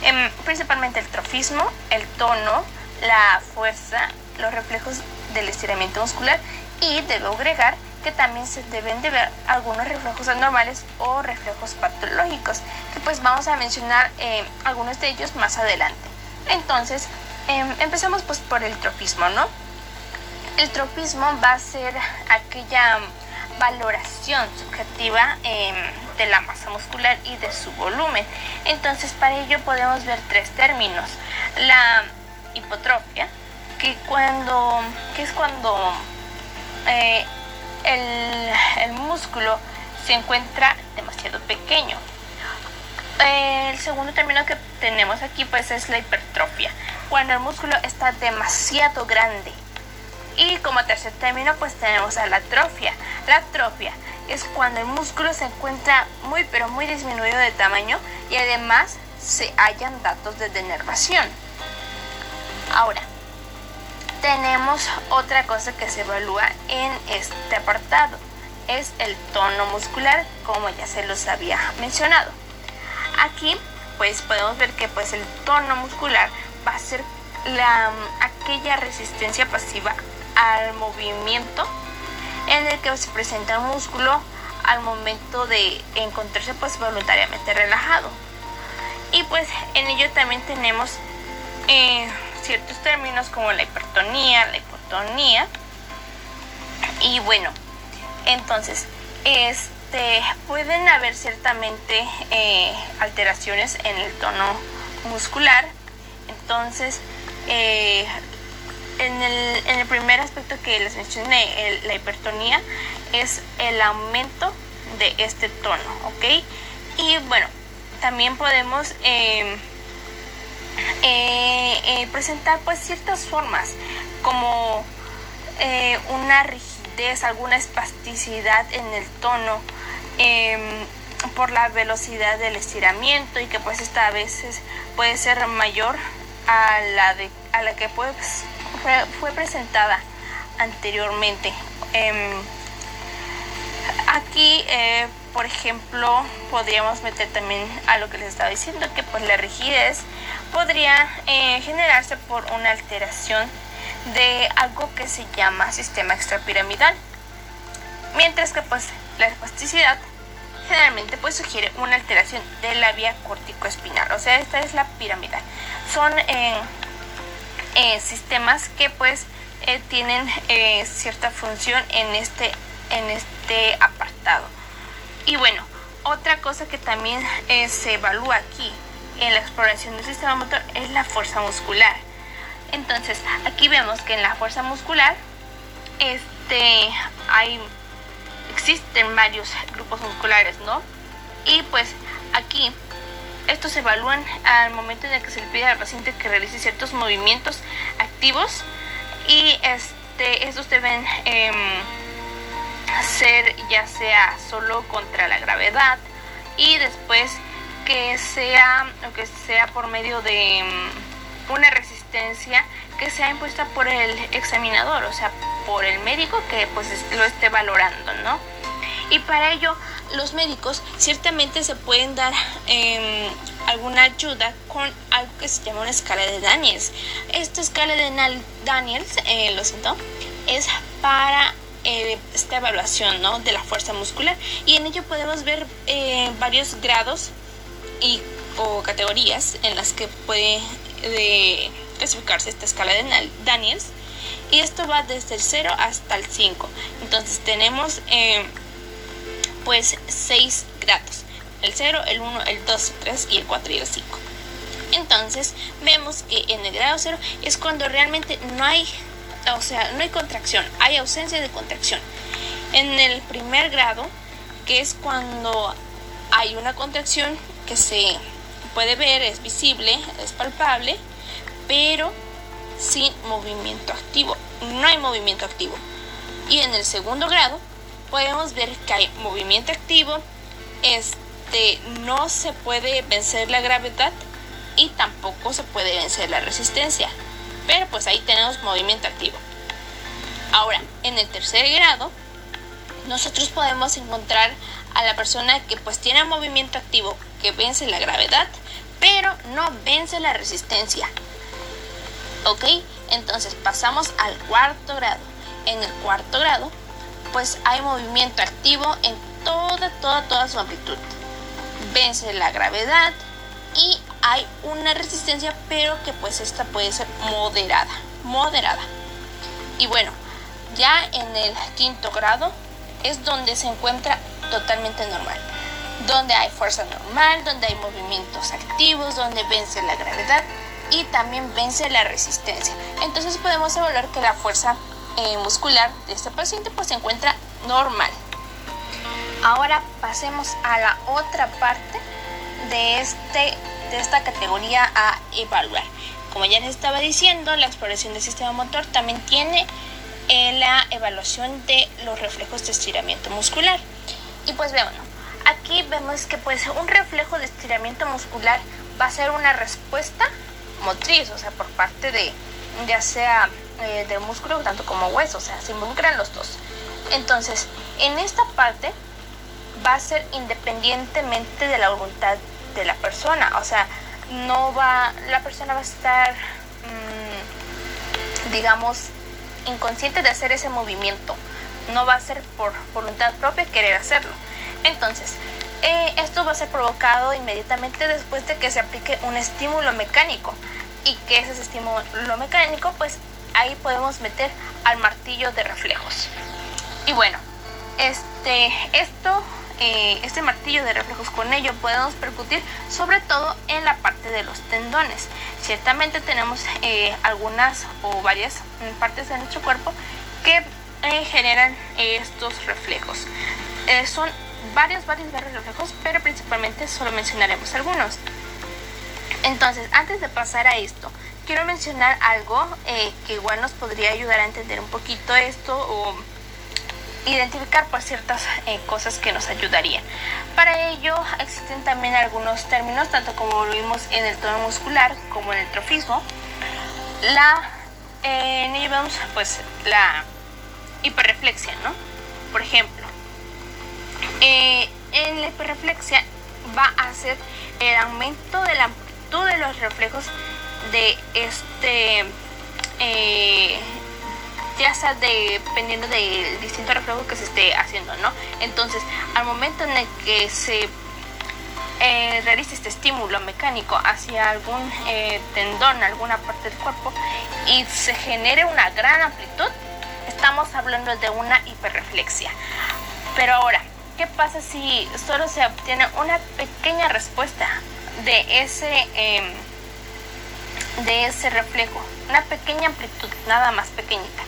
em, principalmente el trofismo, el tono, la fuerza, los reflejos del estiramiento muscular y debo agregar que también se deben de ver algunos reflejos anormales o reflejos patológicos, que pues vamos a mencionar eh, algunos de ellos más adelante. Entonces, em, empecemos pues por el trofismo, ¿no? El tropismo va a ser aquella valoración subjetiva em, de la masa muscular y de su volumen. Entonces, para ello podemos ver tres términos. La hipotrofia, que, cuando, que es cuando eh, el, músculo se encuentra demasiado pequeño. el segundo término que tenemos aquí pues es la hipertrofia, cuando el músculo está demasiado grande. Y como tercer término pues tenemos a la atrofia. La atrofia es cuando el músculo se encuentra muy pero muy disminuido de tamaño y además se hallan datos de denervación. Ahora, tenemos otra cosa que se evalúa en este apartado. Es el tono muscular, como ya se los había mencionado. Aquí, pues podemos ver que pues el tono muscular va a ser la, aquella resistencia pasiva al movimiento en el que se presenta un músculo al momento de encontrarse pues voluntariamente relajado. Y pues en ello también tenemos eh, ciertos términos como la hipertonía, la hipotonía. Y bueno, entonces, este, pueden haber ciertamente eh, alteraciones en el tono muscular. Entonces, eh, en, el, primer aspecto que les mencioné, la hipertonía, es el aumento de este tono, ¿ok? Y bueno, también podemos... Eh, eh, eh, presentar pues ciertas formas como eh, una rigidez, alguna espasticidad en el tono em, por la velocidad del estiramiento y que pues esta a veces puede ser mayor a la, de, a la que pues, fue, presentada anteriormente. Em, aquí por ejemplo, podríamos meter también a lo que les estaba diciendo, que pues la rigidez podría eh, generarse por una alteración de algo que se llama sistema extrapiramidal. Mientras que pues la espasticidad generalmente pues sugiere una alteración de la vía corticoespinal, o sea, esta es la piramidal. Son eh, eh, sistemas que pues tienen cierta función en este, en este apartado. Y bueno, otra cosa que también eh, se evalúa aquí en la exploración del sistema motor es la fuerza muscular. Entonces, aquí vemos que en la fuerza muscular este, hay, existen varios grupos musculares, ¿no? Y pues aquí estos se evalúan al momento en el que se le pide al paciente que realice ciertos movimientos activos y este, estos deben... Eh, ser ya sea solo contra la gravedad y después que sea que sea por medio de mm, una resistencia que sea impuesta por el examinador, o sea, por el médico que pues lo esté valorando, ¿no? Y para ello los médicos ciertamente se pueden dar em, alguna ayuda con algo que se llama una escala de Daniels. Esta escala de Daniels, eh, lo siento, es para eh, esta evaluación ¿no? de la fuerza muscular. Y en ello podemos ver eh, varios grados y, o categorías en las que puede de, clasificarse esta escala de Daniels. Y esto va desde el 0 hasta el 5 entonces tenemos eh, pues 6 grados. El 0, el 1, el 2, el 3 y el 4 y el 5 entonces vemos que en el grado 0 es cuando realmente no hay o sea, no hay contracción, hay ausencia de contracción. En el primer grado, que es cuando hay una contracción que se puede ver, es visible, es palpable, pero sin movimiento activo. No hay movimiento activo. Y en el segundo grado podemos ver que hay movimiento activo, este no se puede vencer la gravedad y tampoco se puede vencer la resistencia. Pero pues ahí tenemos movimiento activo. Ahora, en el tercer grado, nosotros podemos encontrar a la persona que pues tiene movimiento activo, que vence la gravedad, pero no vence la resistencia. ¿Ok? Entonces pasamos al cuarto grado. En el cuarto grado, pues hay movimiento activo en toda, toda, toda su amplitud. Vence la gravedad y hay una resistencia, pero que pues esta puede ser moderada, moderada. Y bueno, ya en el quinto grado es donde se encuentra totalmente normal, donde hay fuerza normal, donde hay movimientos activos, donde vence la gravedad y también vence la resistencia. Entonces podemos evaluar que la fuerza eh, muscular de este paciente pues se encuentra normal. Ahora pasemos a la otra parte de, este, de esta categoría a evaluar. Como ya les estaba diciendo, la exploración del sistema motor también tiene eh, la evaluación de los reflejos de estiramiento muscular. Y pues veamos, aquí vemos que pues un reflejo de estiramiento muscular va a ser una respuesta motriz, o sea, por parte de ya sea eh, de músculo tanto como hueso, o sea, se involucran los dos. Entonces, en esta parte va a ser independientemente de la voluntad de la persona, o sea, no va, la persona va a estar, mm, digamos, inconsciente de hacer ese movimiento, no va a ser por voluntad propia querer hacerlo. Entonces, eh, esto va a ser provocado inmediatamente después de que se aplique un estímulo mecánico y que ese estímulo mecánico, pues ahí podemos meter al martillo de reflejos. Y bueno, este, esto, eh, este martillo de reflejos con ello podemos percutir sobre todo en la parte de los tendones. Ciertamente tenemos eh, algunas o varias partes de nuestro cuerpo que generan estos reflejos. son varios, varios, varios reflejos, pero principalmente solo mencionaremos algunos. Entonces, antes de pasar a esto, quiero mencionar algo eh, que igual nos podría ayudar a entender un poquito esto o identificar por ciertas eh, cosas que nos ayudarían. Para ello existen también algunos términos, tanto como lo vimos en el tono muscular como en el trofismo. La, eh, en ello pues la hiperreflexia, ¿no? Por ejemplo, eh, en la hiperreflexia va a ser el aumento de la amplitud de los reflejos de este dependiendo del distinto reflejo que se esté haciendo, ¿no? Entonces, al momento en el que se eh, realice este estímulo mecánico hacia algún eh, tendón, alguna parte del cuerpo, y se genere una gran amplitud, estamos hablando de una hiperreflexia. Pero ahora, ¿Qué pasa si solo se obtiene una pequeña respuesta de ese, em, de ese reflejo? Una pequeña amplitud, nada más pequeñita.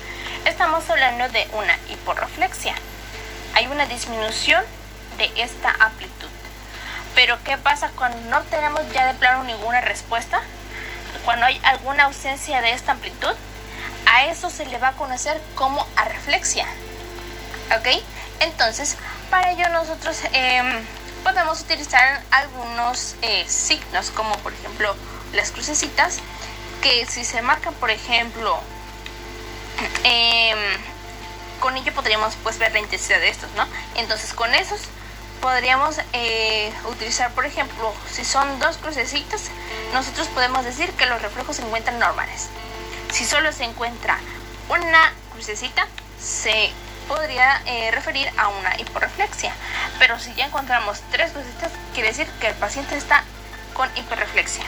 Estamos hablando de una hiporreflexia. Hay una disminución de esta amplitud. Pero ¿qué pasa cuando no tenemos ya de plano ninguna respuesta? Cuando hay alguna ausencia de esta amplitud, a eso se le va a conocer como arreflexia. ¿Ok? Entonces, para ello nosotros em, podemos utilizar algunos eh, signos, como por ejemplo las crucecitas, que si se marcan, por ejemplo, em, con ello podríamos pues ver la intensidad de estos, ¿no? Entonces con esos podríamos eh, utilizar, por ejemplo, si son dos crucecitas, nosotros podemos decir que los reflejos se encuentran normales. Si solo se encuentra una crucecita, se podría eh, referir a una hiporreflexia. Pero si ya encontramos tres cositas, quiere decir que el paciente está con hiperreflexia.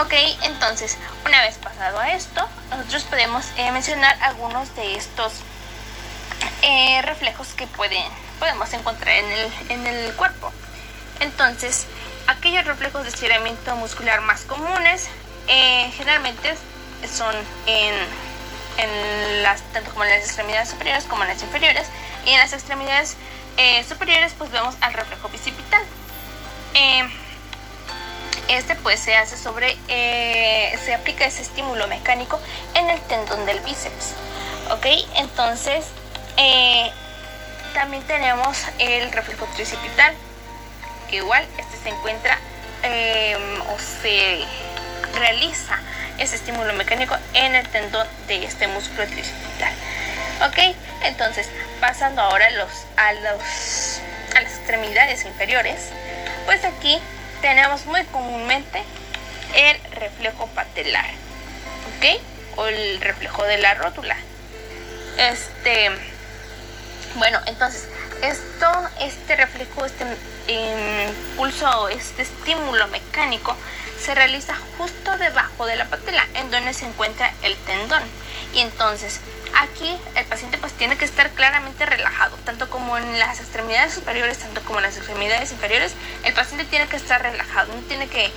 Ok, entonces, una vez pasado a esto, nosotros podemos eh, mencionar algunos de estos eh, reflejos que pueden, podemos encontrar en el, en el cuerpo. Entonces, aquellos reflejos de estiramiento muscular más comunes generalmente son en en las, tanto como en las extremidades superiores como en las inferiores. Y en las extremidades eh, superiores pues vemos al reflejo bicipital. Eh, este pues se hace sobre, eh, se aplica ese estímulo mecánico en el tendón del bíceps. ¿Ok? Entonces también tenemos el reflejo tricipital, que igual este se encuentra o se realiza ese estímulo mecánico en el tendón de este músculo tricipital. Ok, entonces pasando ahora a, los, a, los, a las extremidades inferiores, pues aquí tenemos muy comúnmente el reflejo patelar, ok, o el reflejo de la rótula. Este, bueno, entonces esto, este reflejo, este impulso, este estímulo mecánico se realiza justo debajo de la patela, en donde se encuentra el tendón. Y entonces aquí el paciente pues tiene que estar claramente relajado, tanto como en las extremidades superiores, tanto como en las extremidades inferiores, el paciente tiene que estar relajado, no tiene que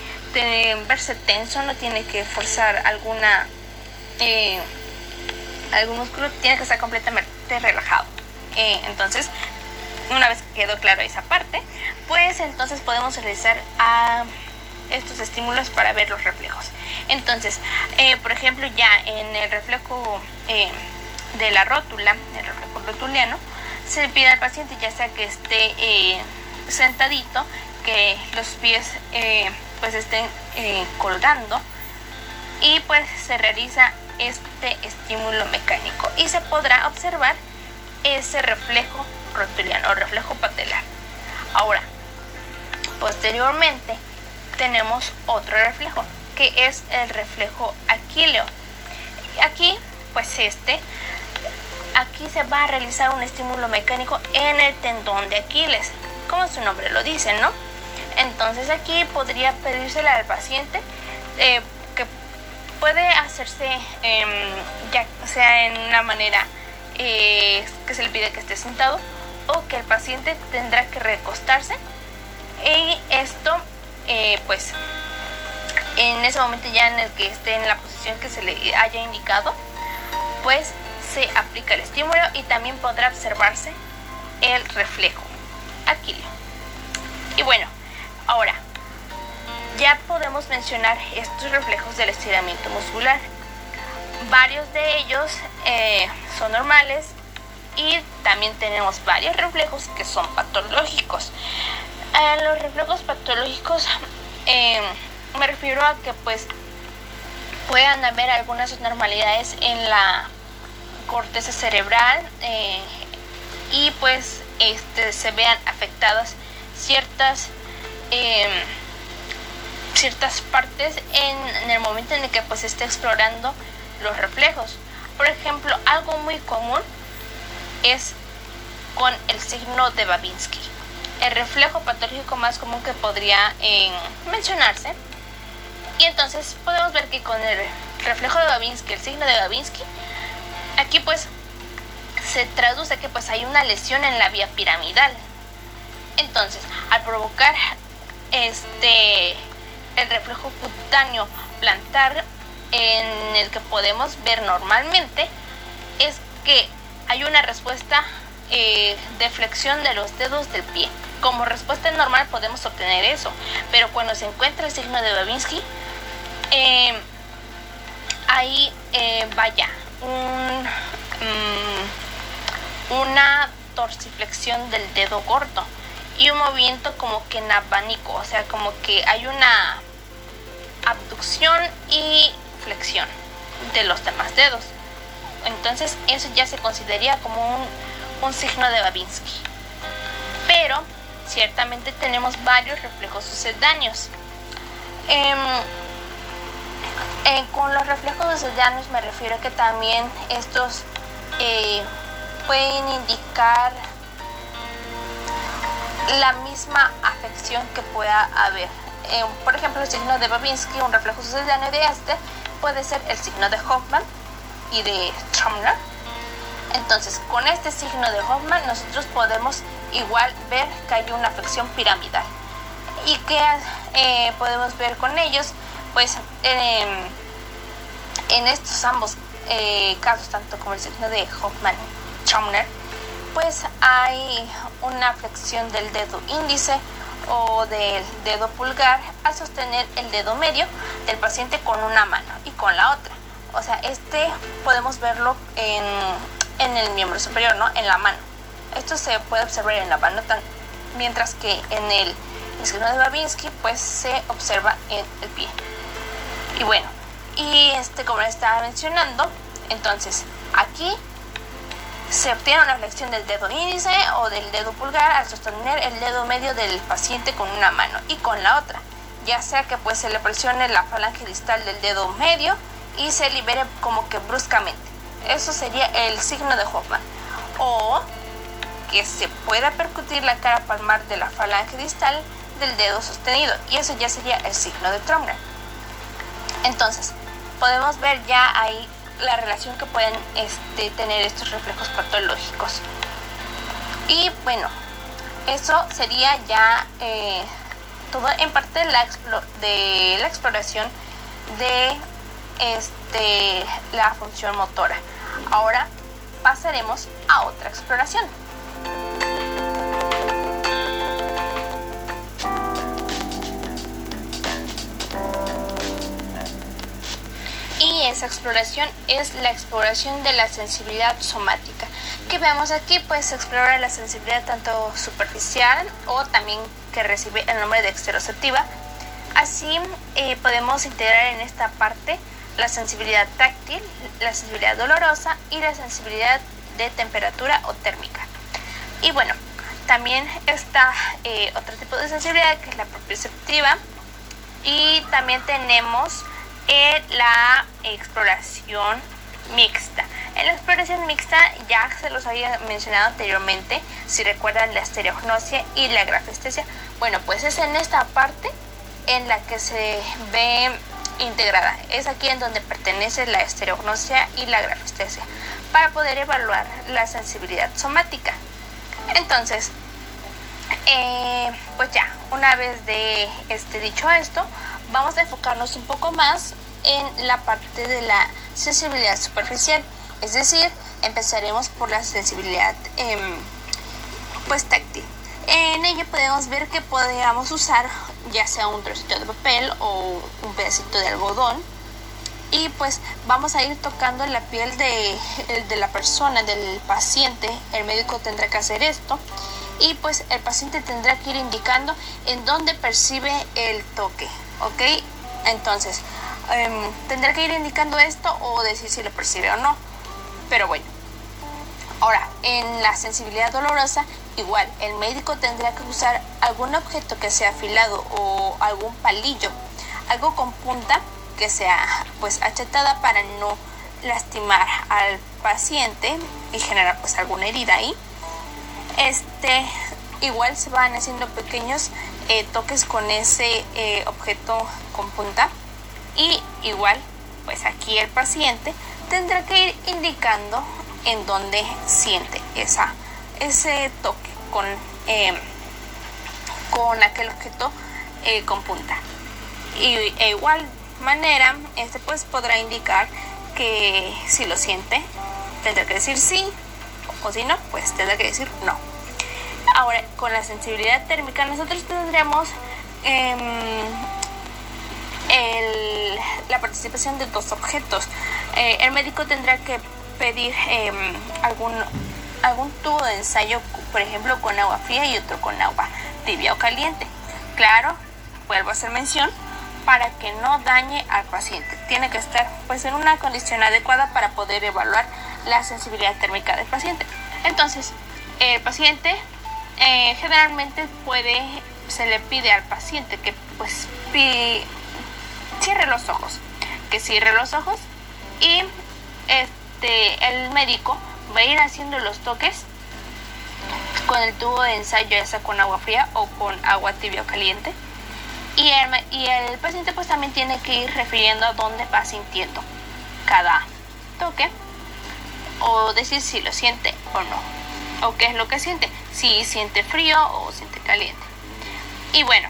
verse tenso, no tiene que forzar alguna eh, algún músculo, tiene que estar completamente relajado. Eh, entonces, una vez que quedó claro esa parte, pues entonces podemos realizar a estos estímulos para ver los reflejos. Entonces, eh, por ejemplo, ya en el reflejo de la rótula, el reflejo rotuliano, se pide al paciente ya sea que esté eh, sentadito, que los pies pues estén colgando y pues se realiza este estímulo mecánico y se podrá observar ese reflejo rotuliano o reflejo patelar. Ahora, posteriormente, tenemos otro reflejo, que es el reflejo aquíleo. Aquí, pues este, aquí se va a realizar un estímulo mecánico en el tendón de Aquiles, como su nombre lo dice, ¿no? Entonces aquí podría pedírsele al paciente eh, que puede hacerse em, ya sea en una manera eh, que se le pide que esté sentado o que el paciente tendrá que recostarse y esto eh, pues en ese momento ya en el que esté en la posición que se le haya indicado, pues se aplica el estímulo y también podrá observarse el reflejo aquileo. Y bueno, ahora ya podemos mencionar estos reflejos del estiramiento muscular. Varios de ellos eh, son normales y también tenemos varios reflejos que son patológicos los reflejos patológicos eh, me refiero a que pues puedan haber algunas anormalidades en la corteza cerebral eh, y pues este, se vean afectadas ciertas em, ciertas partes en, el momento en el que pues esté explorando los reflejos por ejemplo algo muy común es con el signo de Babinski el reflejo patológico más común que podría eh, mencionarse. Y entonces podemos ver que con el reflejo de Babinski, el signo de Babinski, aquí pues se traduce que pues hay una lesión en la vía piramidal. Entonces, al provocar este el reflejo cutáneo plantar en el que podemos ver normalmente es que hay una respuesta eh, de flexión de los dedos del pie. Como respuesta normal podemos obtener eso, pero cuando se encuentra el signo de Babinski, em, ahí eh, vaya mm, una torsiflexión del dedo gordo y un movimiento como que en abanico, o sea, como que hay una abducción y flexión de los demás dedos. Entonces eso ya se consideraría como un, un signo de Babinski. Pero ciertamente tenemos varios reflejos sucedáneos. Em, eh, con los reflejos sucedáneos me refiero a que también estos eh, pueden indicar la misma afección que pueda haber. Eh, por ejemplo, el signo de Babinski, un reflejo sucedáneo de este, puede ser el signo de Hoffman y de Tromner. Entonces, con este signo de Hoffman nosotros podemos igual ver que hay una flexión piramidal. ¿Y qué eh, podemos ver con ellos? Pues em, en estos ambos eh, casos, tanto como el signo de hoffman chomner pues hay una flexión del dedo índice o del dedo pulgar al sostener el dedo medio del paciente con una mano y con la otra. O sea, este podemos verlo en, el miembro superior, ¿no? En la mano. Esto se puede observar en la mano, mientras que en el signo de Babinski pues se observa en el pie. Y bueno, y este como les estaba mencionando, entonces aquí se obtiene una flexión del dedo índice o del dedo pulgar al sostener el dedo medio del paciente con una mano y con la otra, ya sea que pues se le presione la falange distal del dedo medio y se libere como que bruscamente. Eso sería el signo de Hoffman. O que se pueda percutir la cara palmar de la falange distal del dedo sostenido y eso ya sería el signo de Tromner. Entonces, podemos ver ya ahí la relación que pueden este, tener estos reflejos patológicos. Y bueno, eso sería ya eh, todo en parte de la, de la exploración de este, la función motora. Ahora pasaremos a otra exploración. Y esa exploración es la exploración de la sensibilidad somática. Que vemos aquí, pues se explora la sensibilidad tanto superficial o también que recibe el nombre de exteroceptiva. Así eh, podemos integrar en esta parte la sensibilidad táctil, la sensibilidad dolorosa y la sensibilidad de temperatura o térmica. Y bueno, también está eh, otro tipo de sensibilidad que es la propioceptiva y también tenemos eh, la exploración mixta. En la exploración mixta ya se los había mencionado anteriormente, si recuerdan la estereognosia y la grafestesia. Bueno, pues es en esta parte en la que se ve integrada. Es aquí en donde pertenece la estereognosia y la grafestesia para poder evaluar la sensibilidad somática. Entonces, eh, pues ya, una vez de este dicho esto, vamos a enfocarnos un poco más en la parte de la sensibilidad superficial. Es decir, empezaremos por la sensibilidad em, pues táctil. En ella podemos ver que podríamos usar ya sea un trocito de papel o un pedacito de algodón y pues vamos a ir tocando la piel de, de, la persona, del paciente. El médico tendrá que hacer esto y pues el paciente tendrá que ir indicando en dónde percibe el toque, ¿ok? Entonces, em, tendrá que ir indicando esto o decir si lo percibe o no. Pero bueno, ahora en la sensibilidad dolorosa Igual, el médico tendrá que usar algún objeto que sea afilado o algún palillo, algo con punta que sea pues achatada para no lastimar al paciente y generar pues alguna herida ahí. Este, igual se van haciendo pequeños eh, toques con ese eh, objeto con punta y igual pues aquí el paciente tendrá que ir indicando en dónde siente esa ese toque con, eh, con aquel objeto eh, con punta. Y de igual manera, este pues podrá indicar que si lo siente, tendrá que decir sí, o si no, pues tendrá que decir no. Ahora, con la sensibilidad térmica, nosotros tendremos em, la participación de dos objetos. Eh, el médico tendrá que pedir em, algún algún tubo de ensayo, por ejemplo, con agua fría y otro con agua tibia o caliente. Claro, vuelvo a hacer mención, para que no dañe al paciente. Tiene que estar pues en una condición adecuada para poder evaluar la sensibilidad térmica del paciente. Entonces, el paciente eh, generalmente se le pide al paciente que pues cierre los ojos, que cierre los ojos y este, el médico va a ir haciendo los toques con el tubo de ensayo, ya sea con agua fría o con agua tibia o caliente. Y el, y el paciente pues también tiene que ir refiriendo a dónde va sintiendo cada toque o decir si lo siente o no. O qué es lo que siente, si siente frío o siente caliente. Y bueno,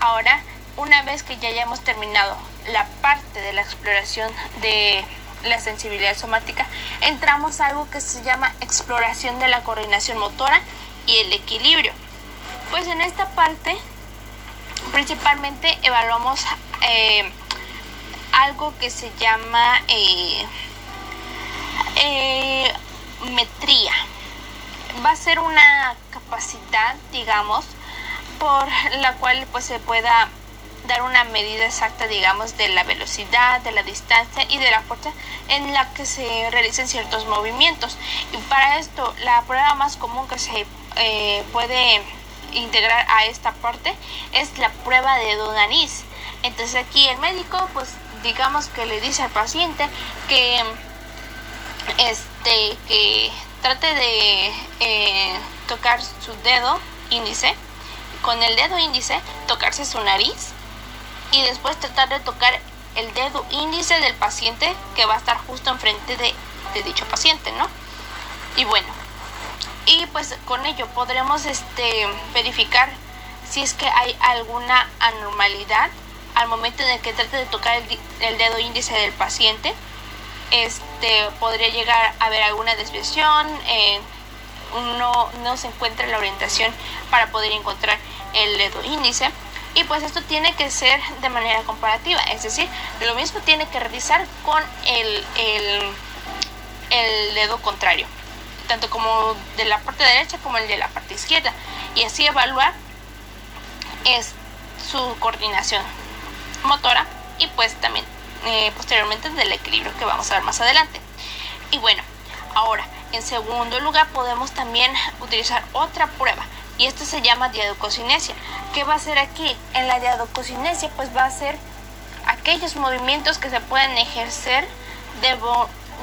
ahora una vez que ya hayamos terminado la parte de la exploración de la sensibilidad somática, entramos a algo que se llama exploración de la coordinación motora y el equilibrio. Pues en esta parte principalmente evaluamos eh, algo que se llama eh, eh, metría. Va a ser una capacidad, digamos, por la cual pues se pueda dar una medida exacta, digamos, de la velocidad, de la distancia y de la fuerza en la que se realicen ciertos movimientos. Y para esto, la prueba más común que se eh, puede integrar a esta parte es la prueba de nariz. Entonces aquí el médico, pues digamos que le dice al paciente que este que trate de eh, tocar su dedo índice con el dedo índice tocarse su nariz y después tratar de tocar el dedo índice del paciente que va a estar justo enfrente de, dicho paciente, ¿no? Y bueno, y pues con ello podremos este, verificar si es que hay alguna anormalidad al momento en el que trate de tocar el, dedo índice del paciente. Este, podría llegar a haber alguna desviación, eh, no, no se encuentra la orientación para poder encontrar el dedo índice. Y pues esto tiene que ser de manera comparativa, es decir, lo mismo tiene que revisar con el, el, el dedo contrario tanto como de la parte derecha como el de la parte izquierda, y así evaluar es su coordinación motora y pues también eh, posteriormente del equilibrio que vamos a ver más adelante. Y bueno, ahora en segundo lugar podemos también utilizar otra prueba y esto se llama diadococinesia. ¿Qué va a hacer aquí? En la diadococinesia pues va a ser aquellos movimientos que se pueden ejercer de,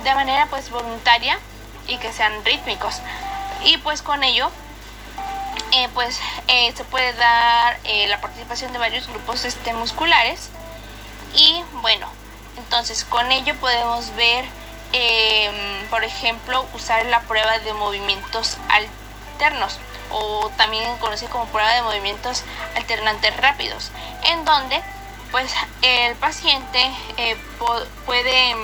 de manera pues voluntaria y que sean rítmicos. Y pues con ello eh, pues eh, se puede dar la participación de varios grupos este, musculares y bueno entonces con ello podemos ver em, por ejemplo usar la prueba de movimientos alternos o también conocida como prueba de movimientos alternantes rápidos en donde pues el paciente puede em,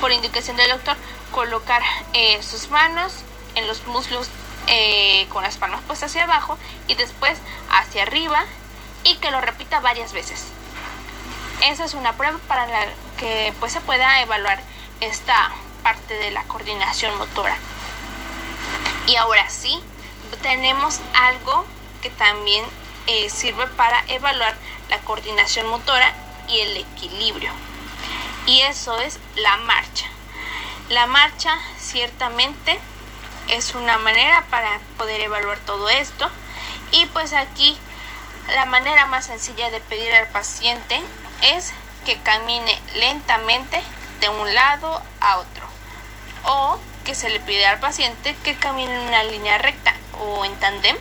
por indicación del doctor colocar eh, sus manos en los muslos eh, con las palmas puestas hacia abajo y después hacia arriba y que lo repita varias veces. Esa es una prueba para la que pues se pueda evaluar esta parte de la coordinación motora. Y ahora sí, tenemos algo que también eh, sirve para evaluar la coordinación motora y el equilibrio. Y eso es la marcha. La marcha ciertamente es una manera para poder evaluar todo esto y pues aquí la manera más sencilla de pedir al paciente es que camine lentamente de un lado a otro o que se le pide al paciente que camine en una línea recta o en tandem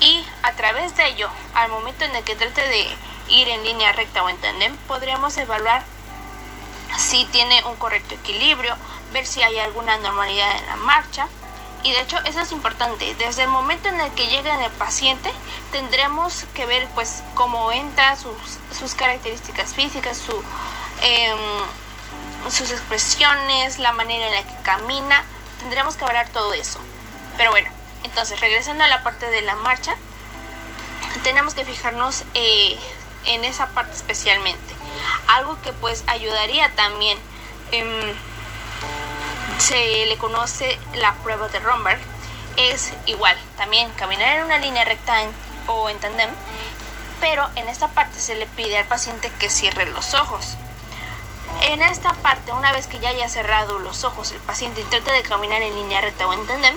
y a través de ello al momento en el que trate de ir en línea recta o en tandem podríamos evaluar si tiene un correcto equilibrio, ver si hay alguna anormalidad en la marcha. Y de hecho eso es importante. Desde el momento en el que llega el paciente tendremos que ver pues cómo entra, sus, características físicas, su, em, sus expresiones, la manera en la que camina. Tendremos que hablar todo eso. Pero bueno, entonces regresando a la parte de la marcha, tenemos que fijarnos eh, en esa parte especialmente. Algo que pues ayudaría también, em, se le conoce la prueba de Romberg, es igual, también caminar en una línea recta o en tandem, pero en esta parte se le pide al paciente que cierre los ojos. En esta parte, una vez que ya haya cerrado los ojos el paciente intenta de caminar en línea recta o en tandem,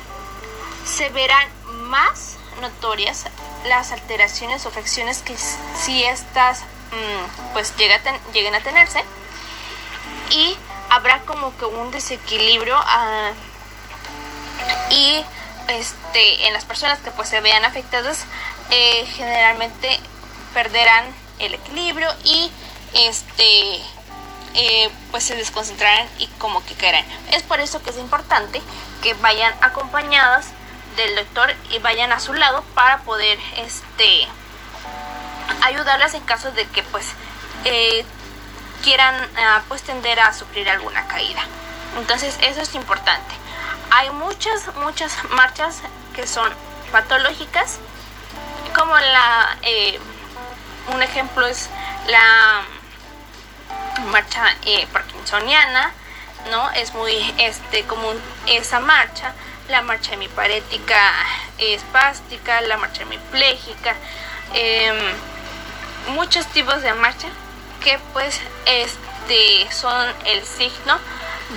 se verán más notorias las alteraciones o fracciones que si estas mm, pues lleguen a tenerse y habrá como que un desequilibrio ah, y este en las personas que pues se vean afectadas eh, generalmente perderán el equilibrio y este eh, pues se desconcentrarán y como que caerán. Es por eso que es importante que vayan acompañadas del doctor y vayan a su lado para poder este ayudarlas en caso de que pues eh, quieran ah, pues tender a sufrir alguna caída. Entonces eso es importante. Hay muchas muchas marchas que son patológicas como la eh, un ejemplo es la marcha eh, parkinsoniana no es muy este común esa marcha. La marcha hemiparética espástica, la marcha hemipléjica, em, muchos tipos de marcha que pues este son el signo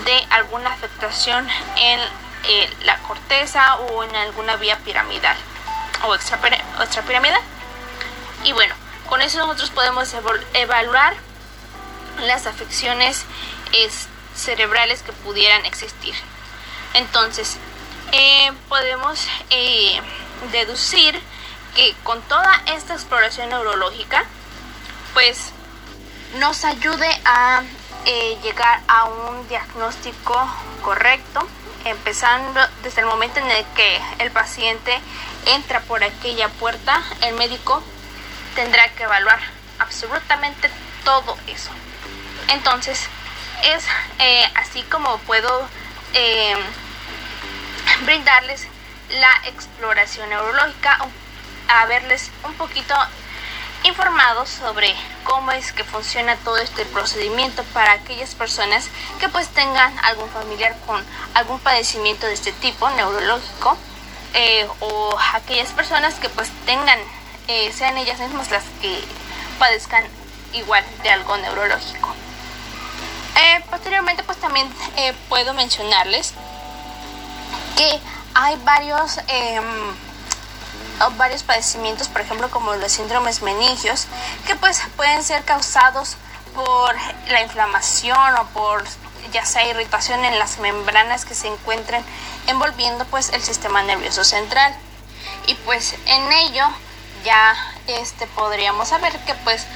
de alguna afectación en eh, la corteza o en alguna vía piramidal o extrapiramidal. Y bueno, con eso nosotros podemos evaluar las afecciones cerebrales que pudieran existir. Entonces, eh, podemos eh, deducir que con toda esta exploración neurológica, pues nos ayude a eh, llegar a un diagnóstico correcto, empezando desde el momento en el que el paciente entra por aquella puerta, el médico tendrá que evaluar absolutamente todo eso. Entonces, es eh, así como puedo eh, brindarles la exploración neurológica, a verles un poquito informados sobre cómo es que funciona todo este procedimiento para aquellas personas que pues tengan algún familiar con algún padecimiento de este tipo neurológico eh, o aquellas personas que pues tengan eh, sean ellas mismas las que padezcan igual de algo neurológico. Eh, posteriormente pues también puedo mencionarles que hay varios em, varios padecimientos, por ejemplo como los síndromes meningios, que pues pueden ser causados por la inflamación o por ya sea irritación en las membranas que se encuentren envolviendo pues el sistema nervioso central. Y pues en ello ya este podríamos saber que pues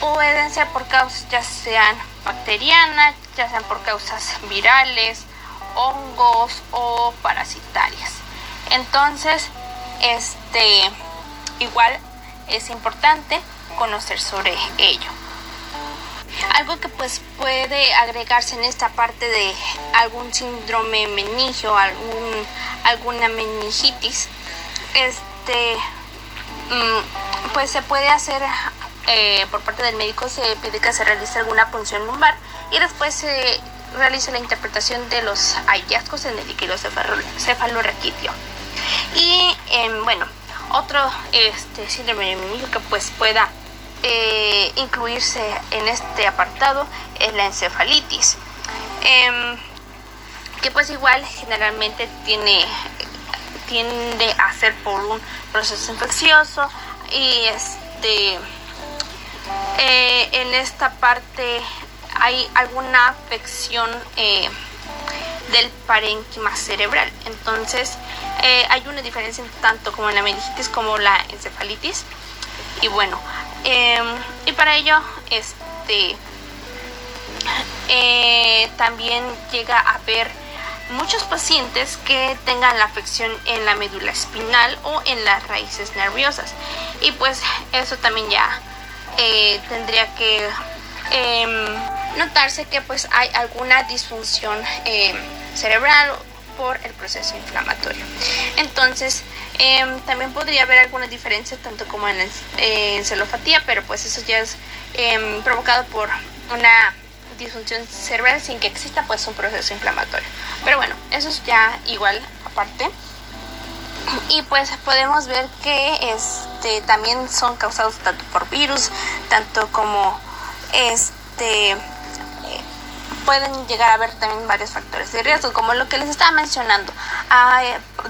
pueden ser por causas ya sean bacterianas, ya sean por causas virales, hongos o parasitarias. Entonces, este, igual es importante conocer sobre ello. Algo que pues puede agregarse en esta parte de algún síndrome meningio, algún, alguna meningitis, este, mm, pues se puede hacer eh, por parte del médico se pide que se realice alguna punción lumbar y después se realice la interpretación de los hallazgos en el líquido cefalorraquídeo. Y em, bueno, otro este, síndrome que pues pueda eh, incluirse en este apartado es la encefalitis. Em, que pues igual generalmente tiene tiende a ser por un proceso infeccioso y este eh, en esta parte hay alguna afección eh, del parénquima cerebral entonces eh, hay una diferencia tanto como en la meningitis como la encefalitis. Y bueno, em, y para ello, este eh, también llega a haber muchos pacientes que tengan la afección en la médula espinal o en las raíces nerviosas. Y pues eso también ya eh, tendría que em, notarse que pues hay alguna disfunción em, cerebral por el proceso inflamatorio. Entonces, em, también podría haber alguna diferencia tanto como en, el, pero pues eso ya es em, provocado por una disfunción cerebral sin que exista pues un proceso inflamatorio. Pero bueno, eso es ya igual aparte. Y pues podemos ver que este también son causados tanto por virus, tanto como este pueden llegar a haber también varios factores de riesgo, como lo que les estaba mencionando,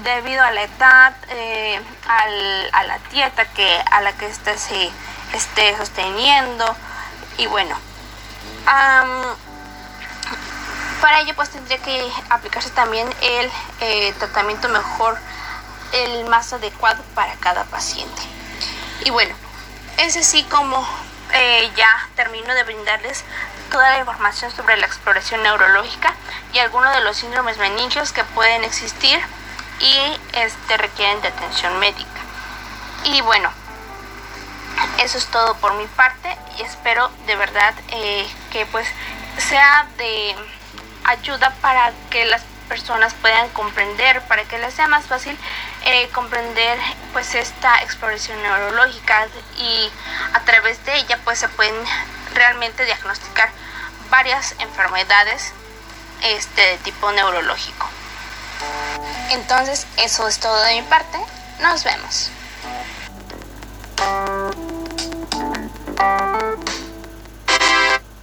debido a la edad, eh, a la dieta que, a la que este se esté sosteniendo y bueno. para ello pues tendría que aplicarse también el eh, tratamiento mejor, el más adecuado para cada paciente. Y bueno, es así como eh, ya termino de brindarles toda la información sobre la exploración neurológica y algunos de los síndromes meningios que pueden existir y este, requieren de atención médica. Y bueno, eso es todo por mi parte y espero de verdad eh, que pues sea de ayuda para que las personas puedan comprender, para que les sea más fácil eh, comprender pues esta exploración neurológica y a través de ella pues se pueden realmente diagnosticar varias enfermedades este, de tipo neurológico. Entonces eso es todo de mi parte, nos vemos.